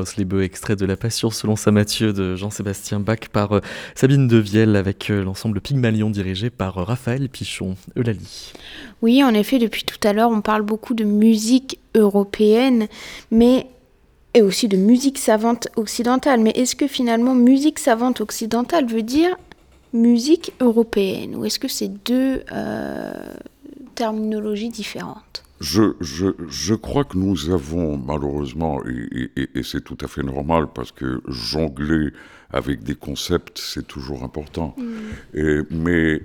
Hausliebe, extrait de La Passion selon Saint Matthieu de Jean-Sébastien Bach par euh, Sabine Devielle avec euh, l'ensemble Pygmalion dirigé par euh, Raphaël Pichon. Eulalie. Oui, en effet, depuis tout à l'heure, on parle beaucoup de musique européenne, mais et aussi de musique savante occidentale. Mais est-ce que finalement musique savante occidentale veut dire musique européenne? Ou est-ce que c'est deux terminologies différentes? Je, je, je, crois que nous avons malheureusement, et, et, et c'est tout à fait normal parce que jongler avec des concepts, c'est toujours important. Mm. Et, mais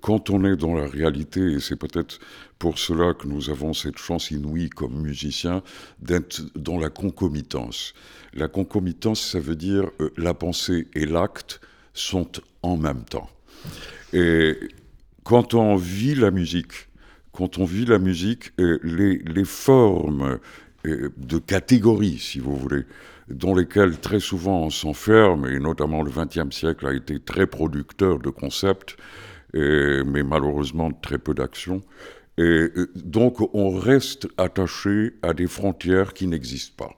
quand on est dans la réalité, et c'est peut-être pour cela que nous avons cette chance inouïe comme musiciens d'être dans la concomitance. La concomitance, ça veut dire euh, la pensée et l'acte sont en même temps. Et quand on vit la musique, quand on vit la musique, euh, les, formes euh, de catégories, si vous voulez, dans lesquelles très souvent on s'enferme, et notamment le XXe siècle a été très producteur de concepts, mais malheureusement très peu d'actions. Et donc on reste attaché à des frontières qui n'existent pas.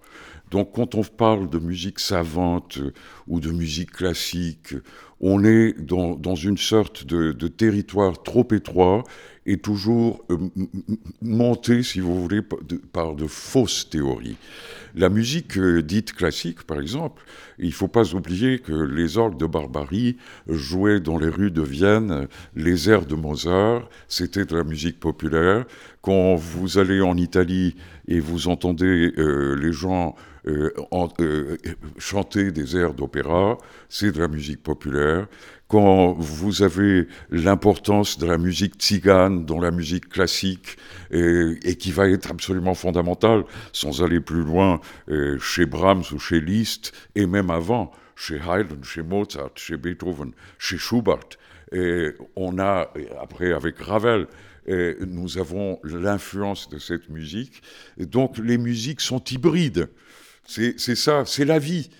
Donc quand on parle de musique savante ou de musique classique, on est dans, une sorte de, territoire trop étroit et toujours euh, monté, si vous voulez, par de, fausses théories. La musique euh, dite classique, par exemple, il ne faut pas oublier que les orgues de Barbarie jouaient dans les rues de Vienne les airs de Mozart, c'était de la musique populaire. Quand vous allez en Italie et vous entendez euh, les gens euh, chanter des airs d'opéra, c'est de la musique populaire. Quand vous avez l'importance de la musique tzigane dans la musique classique, et, qui va être absolument fondamentale, sans aller plus loin, euh, chez Brahms ou chez Liszt, et même avant, chez Haydn, chez Mozart, chez Beethoven, chez Schubert. On a, après avec Ravel, et nous avons l'influence de cette musique. Donc les musiques sont hybrides. C'est ça, c'est la vie.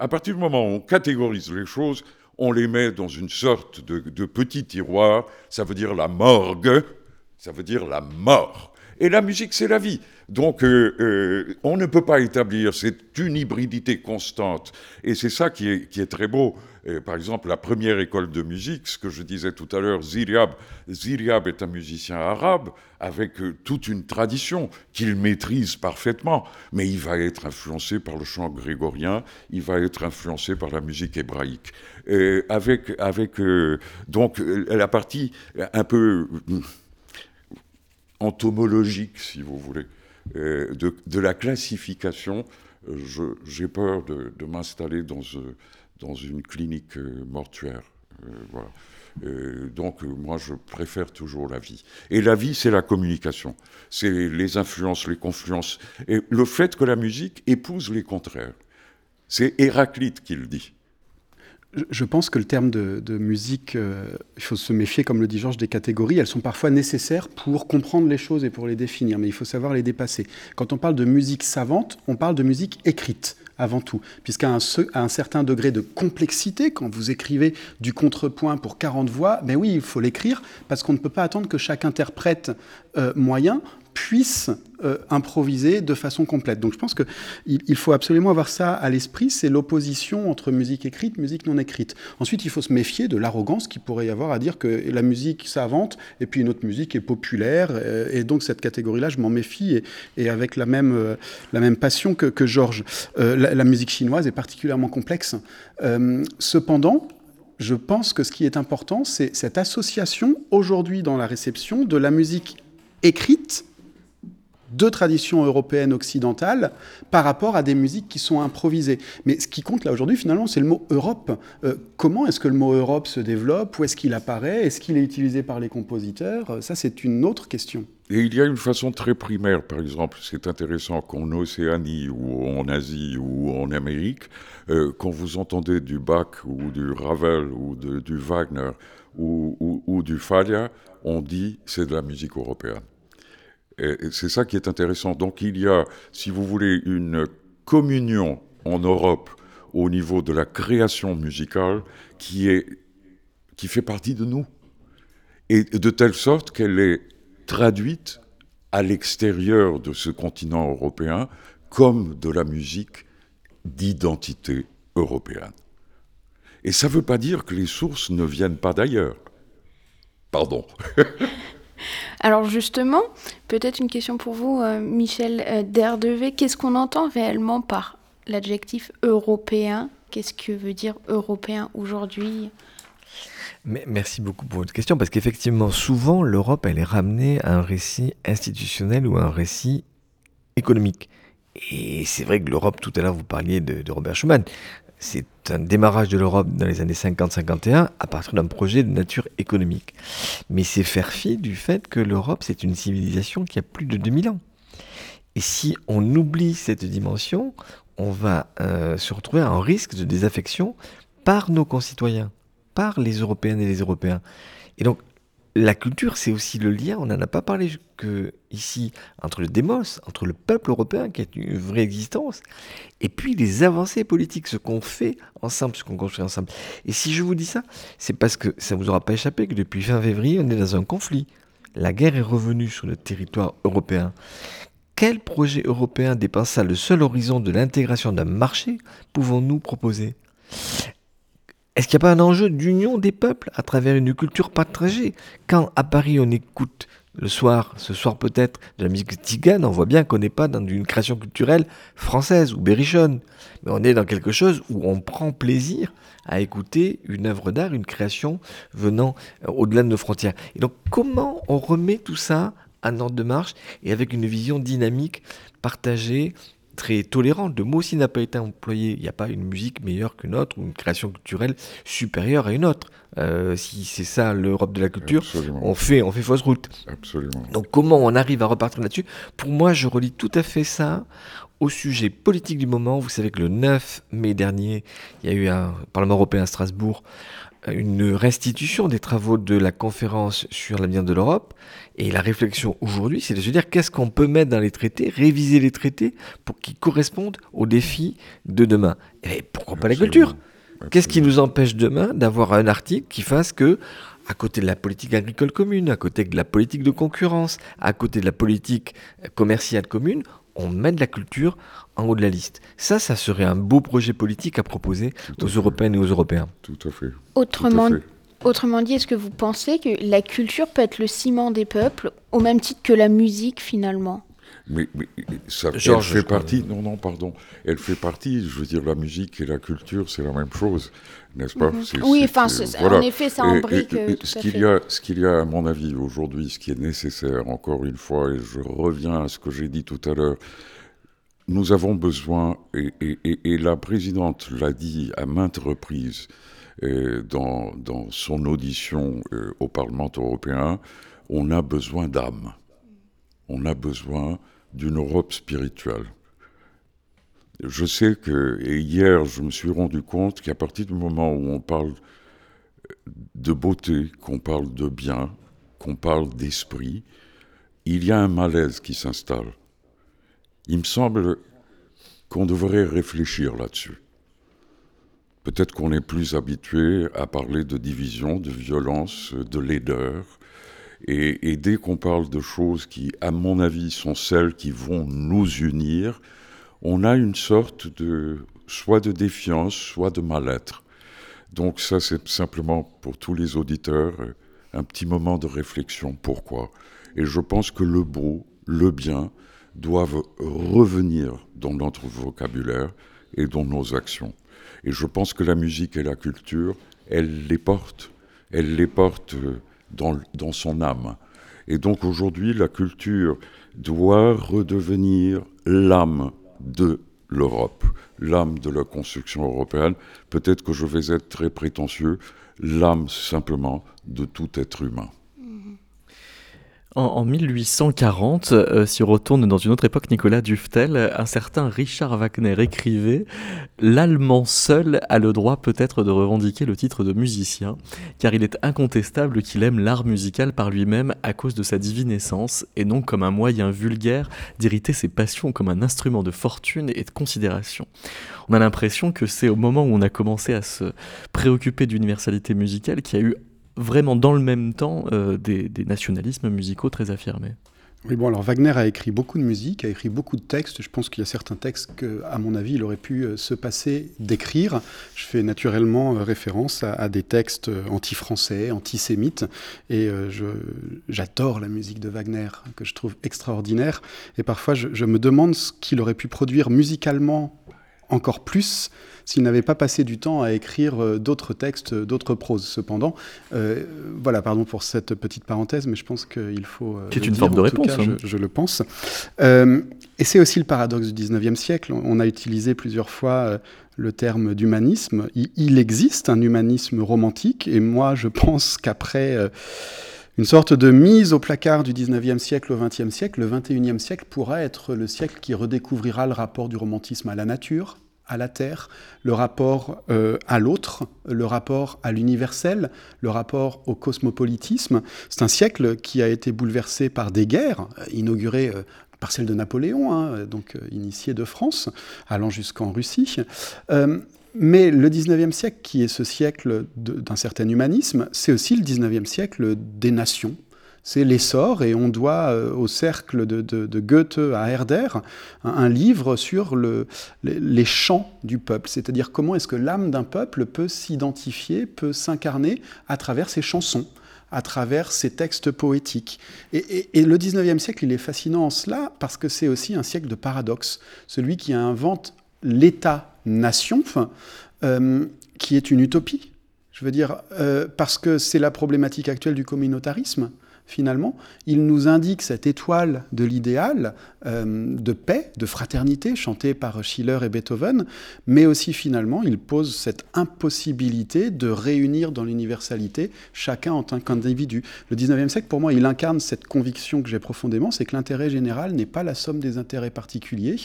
à partir du moment où on catégorise les choses, on les met dans une sorte de, petit tiroir, ça veut dire la morgue, ça veut dire la mort. Et la musique, c'est la vie. Donc, euh, euh, on ne peut pas établir cette une hybridité constante. Et c'est ça qui est, très beau. par exemple, la première école de musique, ce que je disais tout à l'heure, Ziriab. Ziriab est un musicien arabe avec euh, toute une tradition qu'il maîtrise parfaitement, mais il va être influencé par le chant grégorien, il va être influencé par la musique hébraïque. Avec, avec donc, la partie un peu entomologique, si vous voulez. Euh, de, la classification, euh, j'ai peur de, m'installer dans, euh, dans, une clinique mortuaire. voilà. donc moi, je préfère toujours la vie. Et la vie, c'est la communication. C'est les influences, les confluences. Et le fait que la musique épouse les contraires. C'est Héraclite qui le dit. Je pense que le terme de, musique, euh, il faut se méfier, comme le dit Georges, des catégories. Elles sont parfois nécessaires pour comprendre les choses et pour les définir, mais il faut savoir les dépasser. Quand on parle de musique savante, on parle de musique écrite avant tout, puisqu'à un, certain degré de complexité, quand vous écrivez du contrepoint pour 40 voix, ben oui, il faut l'écrire, parce qu'on ne peut pas attendre que chaque interprète euh, moyen puisse euh, improviser de façon complète. Donc je pense qu'il il faut absolument avoir ça à l'esprit, c'est l'opposition entre musique écrite, musique non écrite. Ensuite, il faut se méfier de l'arrogance qu'il pourrait y avoir à dire que la musique s'invente et puis une autre musique est populaire. Euh, et donc cette catégorie-là, je m'en méfie et, avec la même, euh, la même passion que, Georges. La, musique chinoise est particulièrement complexe. cependant, je pense que ce qui est important, c'est cette association aujourd'hui dans la réception de la musique écrite deux traditions européennes occidentales par rapport à des musiques qui sont improvisées. Mais ce qui compte là aujourd'hui, finalement, c'est le mot Europe. Euh, comment est-ce que le mot Europe se développe? Où est-ce qu'il apparaît? Est-ce qu'il est utilisé par les compositeurs? Euh, Ça, c'est une autre question. Et il y a une façon très primaire, par exemple, c'est intéressant qu'en Océanie ou en Asie ou en Amérique, euh, quand vous entendez du Bach ou du Ravel ou du Wagner ou, ou, ou du Falla, on dit c'est de la musique européenne c'est ça qui est intéressant. Donc il y a, si vous voulez, une communion en Europe au niveau de la création musicale qui, est, qui fait partie de nous. Et de telle sorte qu'elle est traduite à l'extérieur de ce continent européen comme de la musique d'identité européenne. Et ça ne veut pas dire que les sources ne viennent pas d'ailleurs. Pardon. Alors justement, peut-être une question pour vous, euh, Michel euh, Derdevé. Qu'est-ce qu'on entend réellement par l'adjectif européen? Qu'est-ce que veut dire européen aujourd'hui? Merci beaucoup pour votre question, parce qu'effectivement, souvent, l'Europe, elle est ramenée à un récit institutionnel ou à un récit économique. Et c'est vrai que l'Europe, tout à l'heure, vous parliez de, de Robert Schuman c'est un démarrage de l'Europe dans les années 50-51 à partir d'un projet de nature économique. Mais c'est faire fi du fait que l'Europe, c'est une civilisation qui a plus de 2000 ans. Et si on oublie cette dimension, on va euh, se retrouver un risque de désaffection par nos concitoyens, par les Européennes et les Européens. Et donc, la culture, c'est aussi le lien, on n'en a pas parlé que ici, entre le démos, entre le peuple européen, qui est une vraie existence, et puis les avancées politiques, ce qu'on fait ensemble, ce qu'on construit ensemble. Et si je vous dis ça, c'est parce que ça ne vous aura pas échappé que depuis fin février, on est dans un conflit. La guerre est revenue sur le territoire européen. Quel projet européen dépassant le seul horizon de l'intégration d'un marché pouvons-nous proposer? Est-ce qu'il n'y a pas un enjeu d'union des peuples à travers une culture partagée? Quand à Paris on écoute le soir, ce soir peut-être, de la musique tigane, on voit bien qu'on n'est pas dans une création culturelle française ou berrichonne, mais on est dans quelque chose où on prend plaisir à écouter une œuvre d'art, une création venant euh, au-delà de nos frontières. Et donc comment on remet tout ça en ordre de marche et avec une vision dynamique, partagée, très tolérante. Le mot aussi n'a pas été employé. Il n'y a pas une musique meilleure qu'une autre ou une création culturelle supérieure à une autre. Euh, si c'est ça l'Europe de la culture, on fait, on fait fausse route. Absolument. Donc comment on arrive à repartir là-dessus? Pour moi, je relie tout à fait ça au sujet politique du moment. Vous savez que le 9 mai dernier, il y a eu un Parlement européen à Strasbourg une restitution des travaux de la conférence sur l'avenir de l'Europe. Et la réflexion aujourd'hui, c'est de se dire qu'est-ce qu'on peut mettre dans les traités, réviser les traités pour qu'ils correspondent aux défis de demain. Et pourquoi pas la culture? Qu'est-ce qui nous empêche demain d'avoir un article qui fasse que, à côté de la politique agricole commune, à côté de la politique de concurrence, à côté de la politique commerciale commune, on met de la culture en haut de la liste. Ça, ça serait un beau projet politique à proposer aux Européennes et aux Européens. Tout à fait. Autrement, autrement dit, est-ce que vous pensez que la culture peut être le ciment des peuples au même titre que la musique finalement? Mais, ça elle fait partie. Non, non, pardon. Elle fait partie. Je veux dire, la musique et la culture, c'est la même chose, n'est-ce pas? Mhm. Oui, enfin, en effet, ça embrique. ce qu'il y a, ce qu'il y a, à mon avis, aujourd'hui, ce qui est nécessaire, encore une fois, et je reviens à ce que j'ai dit tout à l'heure, nous avons besoin, et, la présidente l'a dit à maintes reprises dans, dans, son audition euh, au Parlement européen, on a besoin d'âme. On a besoin d'une Europe spirituelle. Je sais que, et hier, je me suis rendu compte qu'à partir du moment où on parle de beauté, qu'on parle de bien, qu'on parle d'esprit, il y a un malaise qui s'installe. Il me semble qu'on devrait réfléchir là-dessus. Peut-être qu'on est plus habitué à parler de division, de violence, de laideur, et, dès qu'on parle de choses qui, à mon avis, sont celles qui vont nous unir, on a une sorte de soit de défiance, soit de mal-être. Donc ça, c'est simplement pour tous les auditeurs un petit moment de réflexion. Pourquoi? Et je pense que le beau, le bien, doivent revenir dans notre vocabulaire et dans nos actions. Et je pense que la musique et la culture, elles les portent. Elles les portent dans, son âme. Et donc aujourd'hui, la culture doit redevenir l'âme de l'Europe, l'âme de la construction européenne. Peut-être que je vais être très prétentieux, l'âme simplement de tout être humain. En, 1840, euh, si on retourne dans une autre époque, Nicolas Duftel, un certain Richard Wagner écrivait L'Allemand seul a le droit peut-être de revendiquer le titre de musicien, car il est incontestable qu'il aime l'art musical par lui-même à cause de sa divine essence, et non comme un moyen vulgaire d'irriter ses passions comme un instrument de fortune et de considération. On a l'impression que c'est au moment où on a commencé à se préoccuper d'universalité musicale qu'il y a eu vraiment dans le même temps euh, des, nationalismes musicaux très affirmés. Oui, bon, alors Wagner a écrit beaucoup de musique, a écrit beaucoup de textes. Je pense qu'il y a certains textes que, à mon avis, il aurait pu euh, se passer d'écrire. Je fais naturellement euh, référence à, des textes anti-français, antisémites, et j'adore la musique de Wagner, que je trouve extraordinaire. Et parfois, je me demande ce qu'il aurait pu produire musicalement encore plus s'il n'avait pas passé du temps à écrire euh, d'autres textes, d'autres proses. Cependant, euh, voilà, pardon pour cette petite parenthèse, mais je pense qu'il faut. Euh, c'est une forme de réponse. Hein. je, le pense. et c'est aussi le paradoxe du 19e siècle. On a utilisé plusieurs fois le terme d'humanisme. Il, existe un humanisme romantique, et moi, je pense qu'après une sorte de mise au placard du 19e siècle au 20e siècle, le 21e siècle pourra être le siècle qui redécouvrira le rapport du romantisme à la nature, à la terre, le rapport euh, à l'autre, le rapport à l'universel, le rapport au cosmopolitisme. C'est un siècle qui a été bouleversé par des guerres, euh, inaugurées euh, par celle de Napoléon, hein, donc initiée de France, allant jusqu'en Russie. Mais le 19e siècle, qui est ce siècle d'un certain humanisme, c'est aussi le 19e siècle des nations, c'est l'essor, et on doit euh, au cercle de, Goethe à Herder un, livre sur les, chants du peuple, c'est-à-dire comment est-ce que l'âme d'un peuple peut s'identifier, peut s'incarner à travers ses chansons à travers ses textes poétiques. Et, le 19e siècle, il est fascinant en cela parce que c'est aussi un siècle de paradoxe. Celui qui invente l'État-nation, euh, qui est une utopie, je veux dire, euh, parce que c'est la problématique actuelle du communautarisme finalement, il nous indique cette étoile de l'idéal euh, de paix, de fraternité, chantée par Schiller et Beethoven, mais aussi finalement, il pose cette impossibilité de réunir dans l'universalité chacun en tant qu'individu. Le 19e siècle, pour moi, il incarne cette conviction que j'ai profondément, c'est que l'intérêt général n'est pas la somme des intérêts particuliers,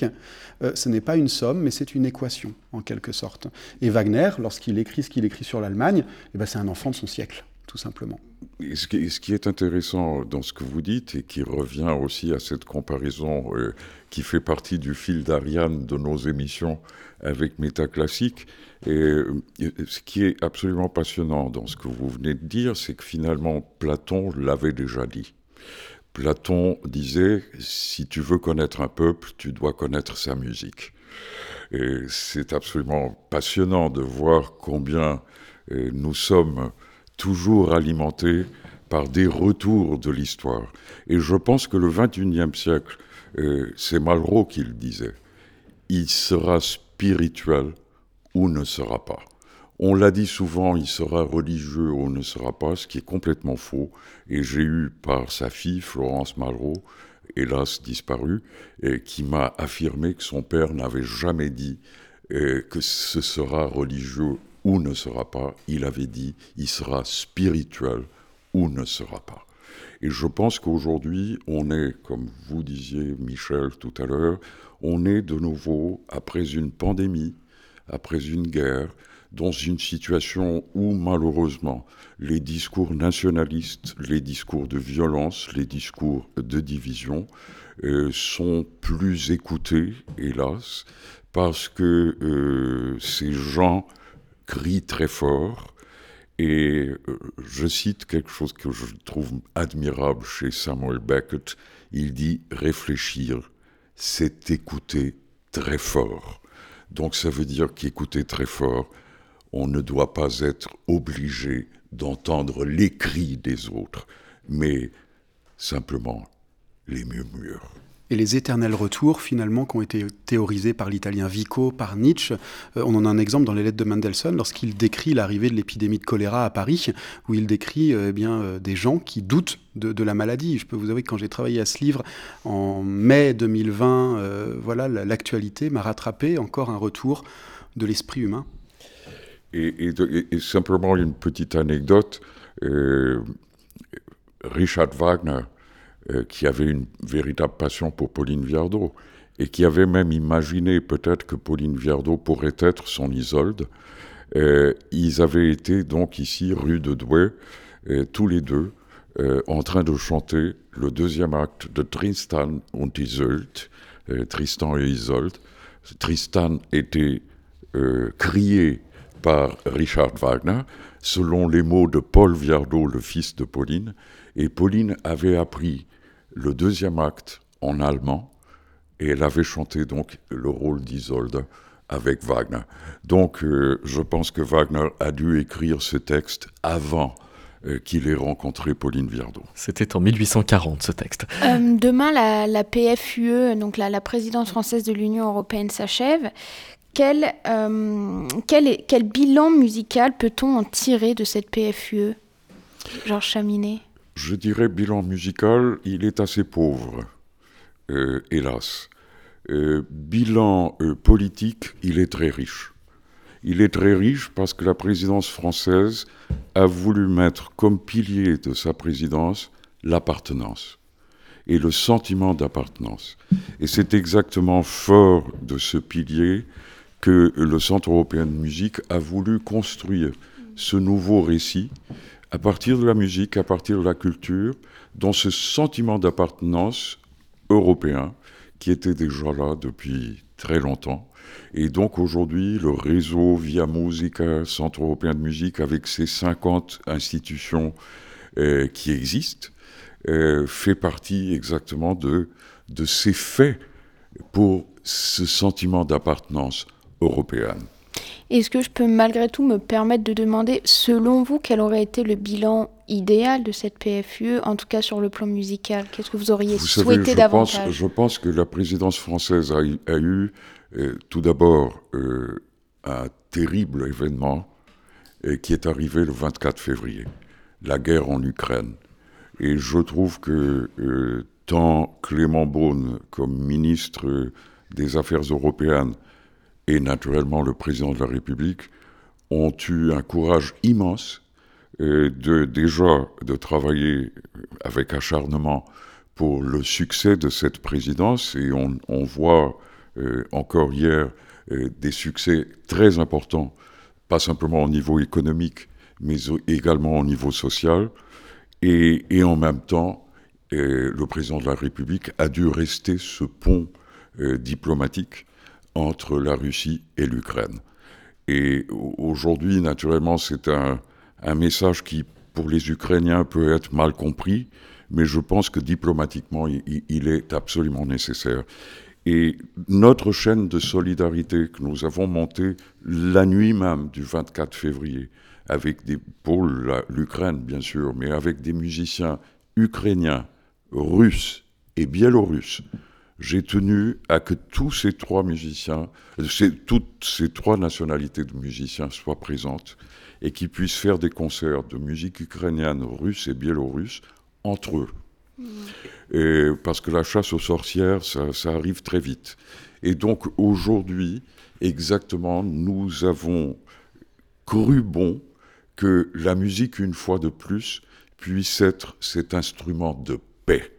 euh, ce n'est pas une somme, mais c'est une équation, en quelque sorte. Et Wagner, lorsqu'il écrit ce qu'il écrit sur l'Allemagne, eh ben, c'est un enfant de son siècle simplement. ce, qui, est intéressant dans ce que vous dites et qui revient aussi à cette comparaison euh, qui fait partie du fil d'Ariane de nos émissions avec Métaclassique, et euh, ce qui est absolument passionnant dans ce que vous venez de dire, c'est que finalement Platon l'avait déjà dit. Platon disait, si tu veux connaître un peuple, tu dois connaître sa musique. Et c'est absolument passionnant de voir combien euh, nous sommes toujours alimenté par des retours de l'histoire. Et je pense que le XXIe siècle, euh, c'est Malraux qui le disait, il sera spirituel ou ne sera pas. On l'a dit souvent, il sera religieux ou ne sera pas, ce qui est complètement faux. Et j'ai eu par sa fille, Florence Malraux, hélas disparue, qui m'a affirmé que son père n'avait jamais dit euh, que ce sera religieux ou ne sera pas. Il avait dit, il sera spirituel ou ne sera pas. Et je pense qu'aujourd'hui, on est, comme vous disiez, Michel, tout à l'heure, on est de nouveau, après une pandémie, après une guerre, dans une situation où malheureusement les discours nationalistes, les discours de violence, les discours de division euh, sont plus écoutés, hélas, parce que euh, ces gens crie très fort. Et euh, je cite quelque chose que je trouve admirable chez Samuel Beckett. Il dit réfléchir, c'est écouter très fort. Donc ça veut dire qu'écouter très fort, on ne doit pas être obligé d'entendre les cris des autres, mais simplement les murmures et les éternels retours finalement qui ont été théorisés par l'italien Vico, par Nietzsche. Euh, on en a un exemple dans les lettres de Mendelssohn lorsqu'il décrit l'arrivée de l'épidémie de choléra à Paris, où il décrit euh, eh bien, euh, des gens qui doutent de, la maladie. Je peux vous avouer que quand j'ai travaillé à ce livre en mai 2020, voilà, l'actualité m'a rattrapé encore un retour de l'esprit humain. Et, simplement une petite anecdote. Richard Wagner, qui avait une véritable passion pour Pauline Viardot et qui avait même imaginé peut-être que Pauline Viardot pourrait être son Isolde. Euh, ils avaient été donc ici, rue de Douai, euh, tous les deux, en train de chanter le deuxième acte de Tristan und Isolde, Tristan et Isolde. Tristan était crié par Richard Wagner, selon les mots de Paul Viardot, le fils de Pauline, et Pauline avait appris le deuxième acte en allemand et elle avait chanté donc le rôle d'Isolde avec Wagner. Donc euh, je pense que Wagner a dû écrire ce texte avant euh, qu'il ait rencontré Pauline Viardot. C'était en 1840 ce texte. Euh, demain, la, PFUE, donc la, présidence française de l'Union européenne, s'achève. Quel, quel, quel, bilan musical peut-on en tirer de cette PFUE Georges Chaminet Je dirais bilan musical, il est assez pauvre. Euh, hélas. Euh, bilan euh, politique, il est très riche. Il est très riche parce que la présidence française a voulu mettre comme pilier de sa présidence l'appartenance et le sentiment d'appartenance. Et c'est exactement fort de ce pilier que le Centre européen de musique a voulu construire ce nouveau récit à partir de la musique, à partir de la culture, dont ce sentiment d'appartenance européen qui était déjà là depuis très longtemps. Et donc aujourd'hui, le réseau Via Musica, Centre européen de musique, avec ses 50 institutions euh, qui existent, euh, fait partie exactement de, de ces faits pour ce sentiment d'appartenance européenne. Est-ce que je peux malgré tout me permettre de demander, selon vous, quel aurait été le bilan idéal de cette PFUE, en tout cas sur le plan musical? Qu'est-ce que vous auriez souhaité davantage? Je pense que la présidence française a, eu euh, tout d'abord euh, un terrible événement euh, qui est arrivé le 24 février, la guerre en Ukraine. Et je trouve que tant Clément Beaune comme ministre des Affaires européennes et naturellement le président de la République ont eu un courage immense euh, de déjà de travailler avec acharnement pour le succès de cette présidence et on, voit euh, encore hier euh, des succès très importants, pas simplement au niveau économique, mais également au niveau social. Et, et en même temps, le président de la République a dû rester ce pont diplomatique entre la Russie et l'Ukraine. Et aujourd'hui, naturellement, c'est un, message qui, pour les Ukrainiens, peut être mal compris, mais je pense que diplomatiquement, il, est absolument nécessaire. Et notre chaîne de solidarité que nous avons montée la nuit même du 24 février, avec des, pour l'Ukraine bien sûr, mais avec des musiciens ukrainiens, russes et biélorusses, j'ai tenu à que tous ces trois musiciens, toutes ces trois nationalités de musiciens soient présentes et qu'ils puissent faire des concerts de musique ukrainienne, russe et biélorusse entre eux. Mmh. Et parce que la chasse aux sorcières, ça, ça arrive très vite. Et donc aujourd'hui, exactement, nous avons cru bon que la musique, une fois de plus, puisse être cet instrument de paix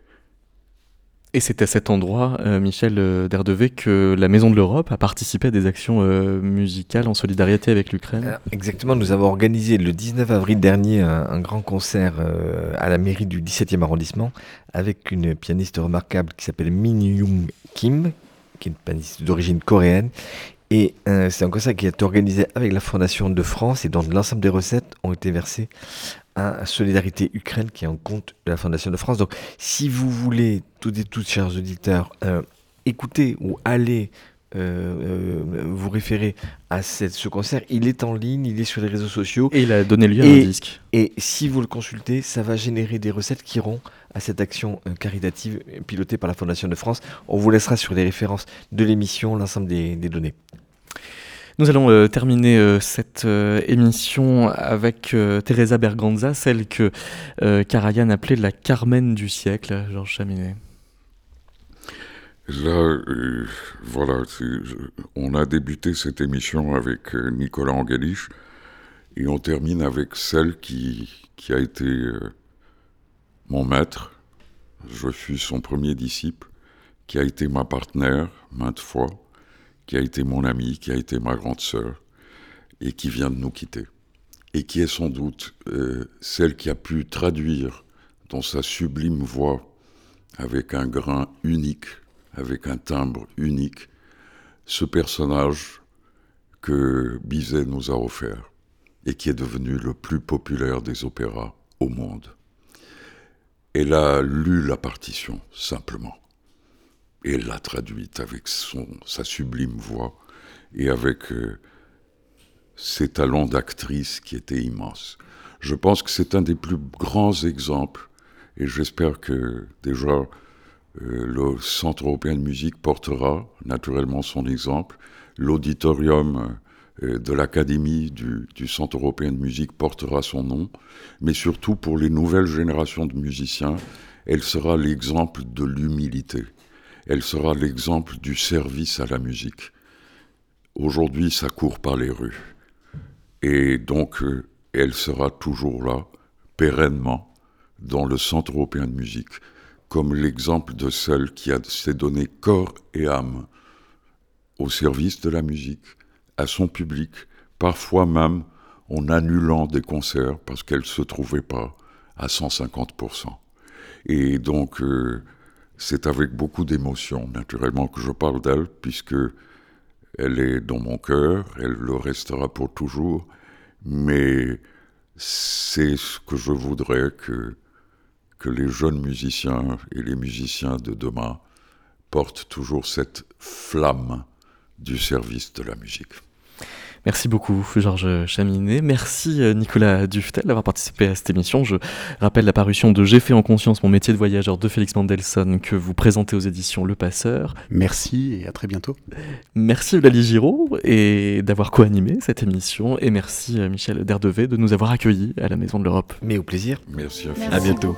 et c'est à cet endroit, euh, Michel euh, que la Maison de l'Europe a participé à des actions euh, musicales en solidarité avec l'Ukraine. Exactement, nous avons organisé le 19 avril dernier un, grand concert à la mairie du 17e arrondissement avec une pianiste remarquable qui s'appelle Min Young Kim, qui est une pianiste d'origine coréenne. Et c'est un concert qui a été organisé avec la Fondation de France et dont l'ensemble des recettes ont été versées à Solidarité Ukraine qui est en compte de la Fondation de France. Donc si vous voulez, toutes et toutes, chers auditeurs, euh, écouter ou aller euh, euh, vous référer à cette, ce concert, il est en ligne, il est sur les réseaux sociaux. Et il a donné lieu à un disque. Et si vous le consultez, ça va générer des recettes qui iront à cette action caritative pilotée par la Fondation de France. On vous laissera sur les références de l'émission l'ensemble des données. Nous allons euh, terminer euh, cette euh, émission avec Teresa Berganza, celle que Karajan appelait la Carmen du siècle, Georges Chaminet. Là, voilà, on a débuté cette émission avec Nicolas Angelich et on termine avec celle qui, qui a été mon maître. Je fus son premier disciple, qui a été ma partenaire maintes fois qui a été mon amie, qui a été ma grande sœur, et qui vient de nous quitter. Et qui est sans doute euh, celle qui a pu traduire dans sa sublime voix, avec un grain unique, avec un timbre unique, ce personnage que Bizet nous a offert et qui est devenu le plus populaire des opéras au monde. Elle a lu la partition, simplement. Et l'a traduite avec son, sa sublime voix et avec euh, ses talents d'actrice qui étaient immenses. Je pense que c'est un des plus grands exemples, et j'espère que déjà euh, le Centre européen de musique portera naturellement son exemple, l'auditorium euh, de l'Académie du, Centre européen de musique portera son nom, mais surtout pour les nouvelles générations de musiciens, elle sera l'exemple de l'humilité, elle sera l'exemple du service à la musique. Aujourd'hui, ça court par les rues. Et donc, euh, elle sera toujours là, pérennement, dans le Centre européen de musique, comme l'exemple de celle qui s'est donné corps et âme au service de la musique, à son public, parfois même en annulant des concerts parce qu'elle ne se trouvait pas à 150%. Et donc, euh, c'est avec beaucoup d'émotion, naturellement, que je parle d'elle, puisque elle est dans mon cœur, elle le restera pour toujours, mais c'est ce que je voudrais que, que les jeunes musiciens et les musiciens de demain portent toujours cette flamme du service de la musique. Merci beaucoup, Georges Chaminet. Merci, euh, Nicolas Duftel, d'avoir participé à cette émission. Je rappelle la parution de J'ai fait en conscience mon métier de voyageur de Félix Mendelssohn que vous présentez aux éditions Le Passeur. Merci et à très bientôt. Merci, Eulalie Giraud, et d'avoir co-animé cette émission. Et merci, euh, Michel Derdevet, de nous avoir accueillis à la Maison de l'Europe. Mais au plaisir. Merci, merci. À bientôt.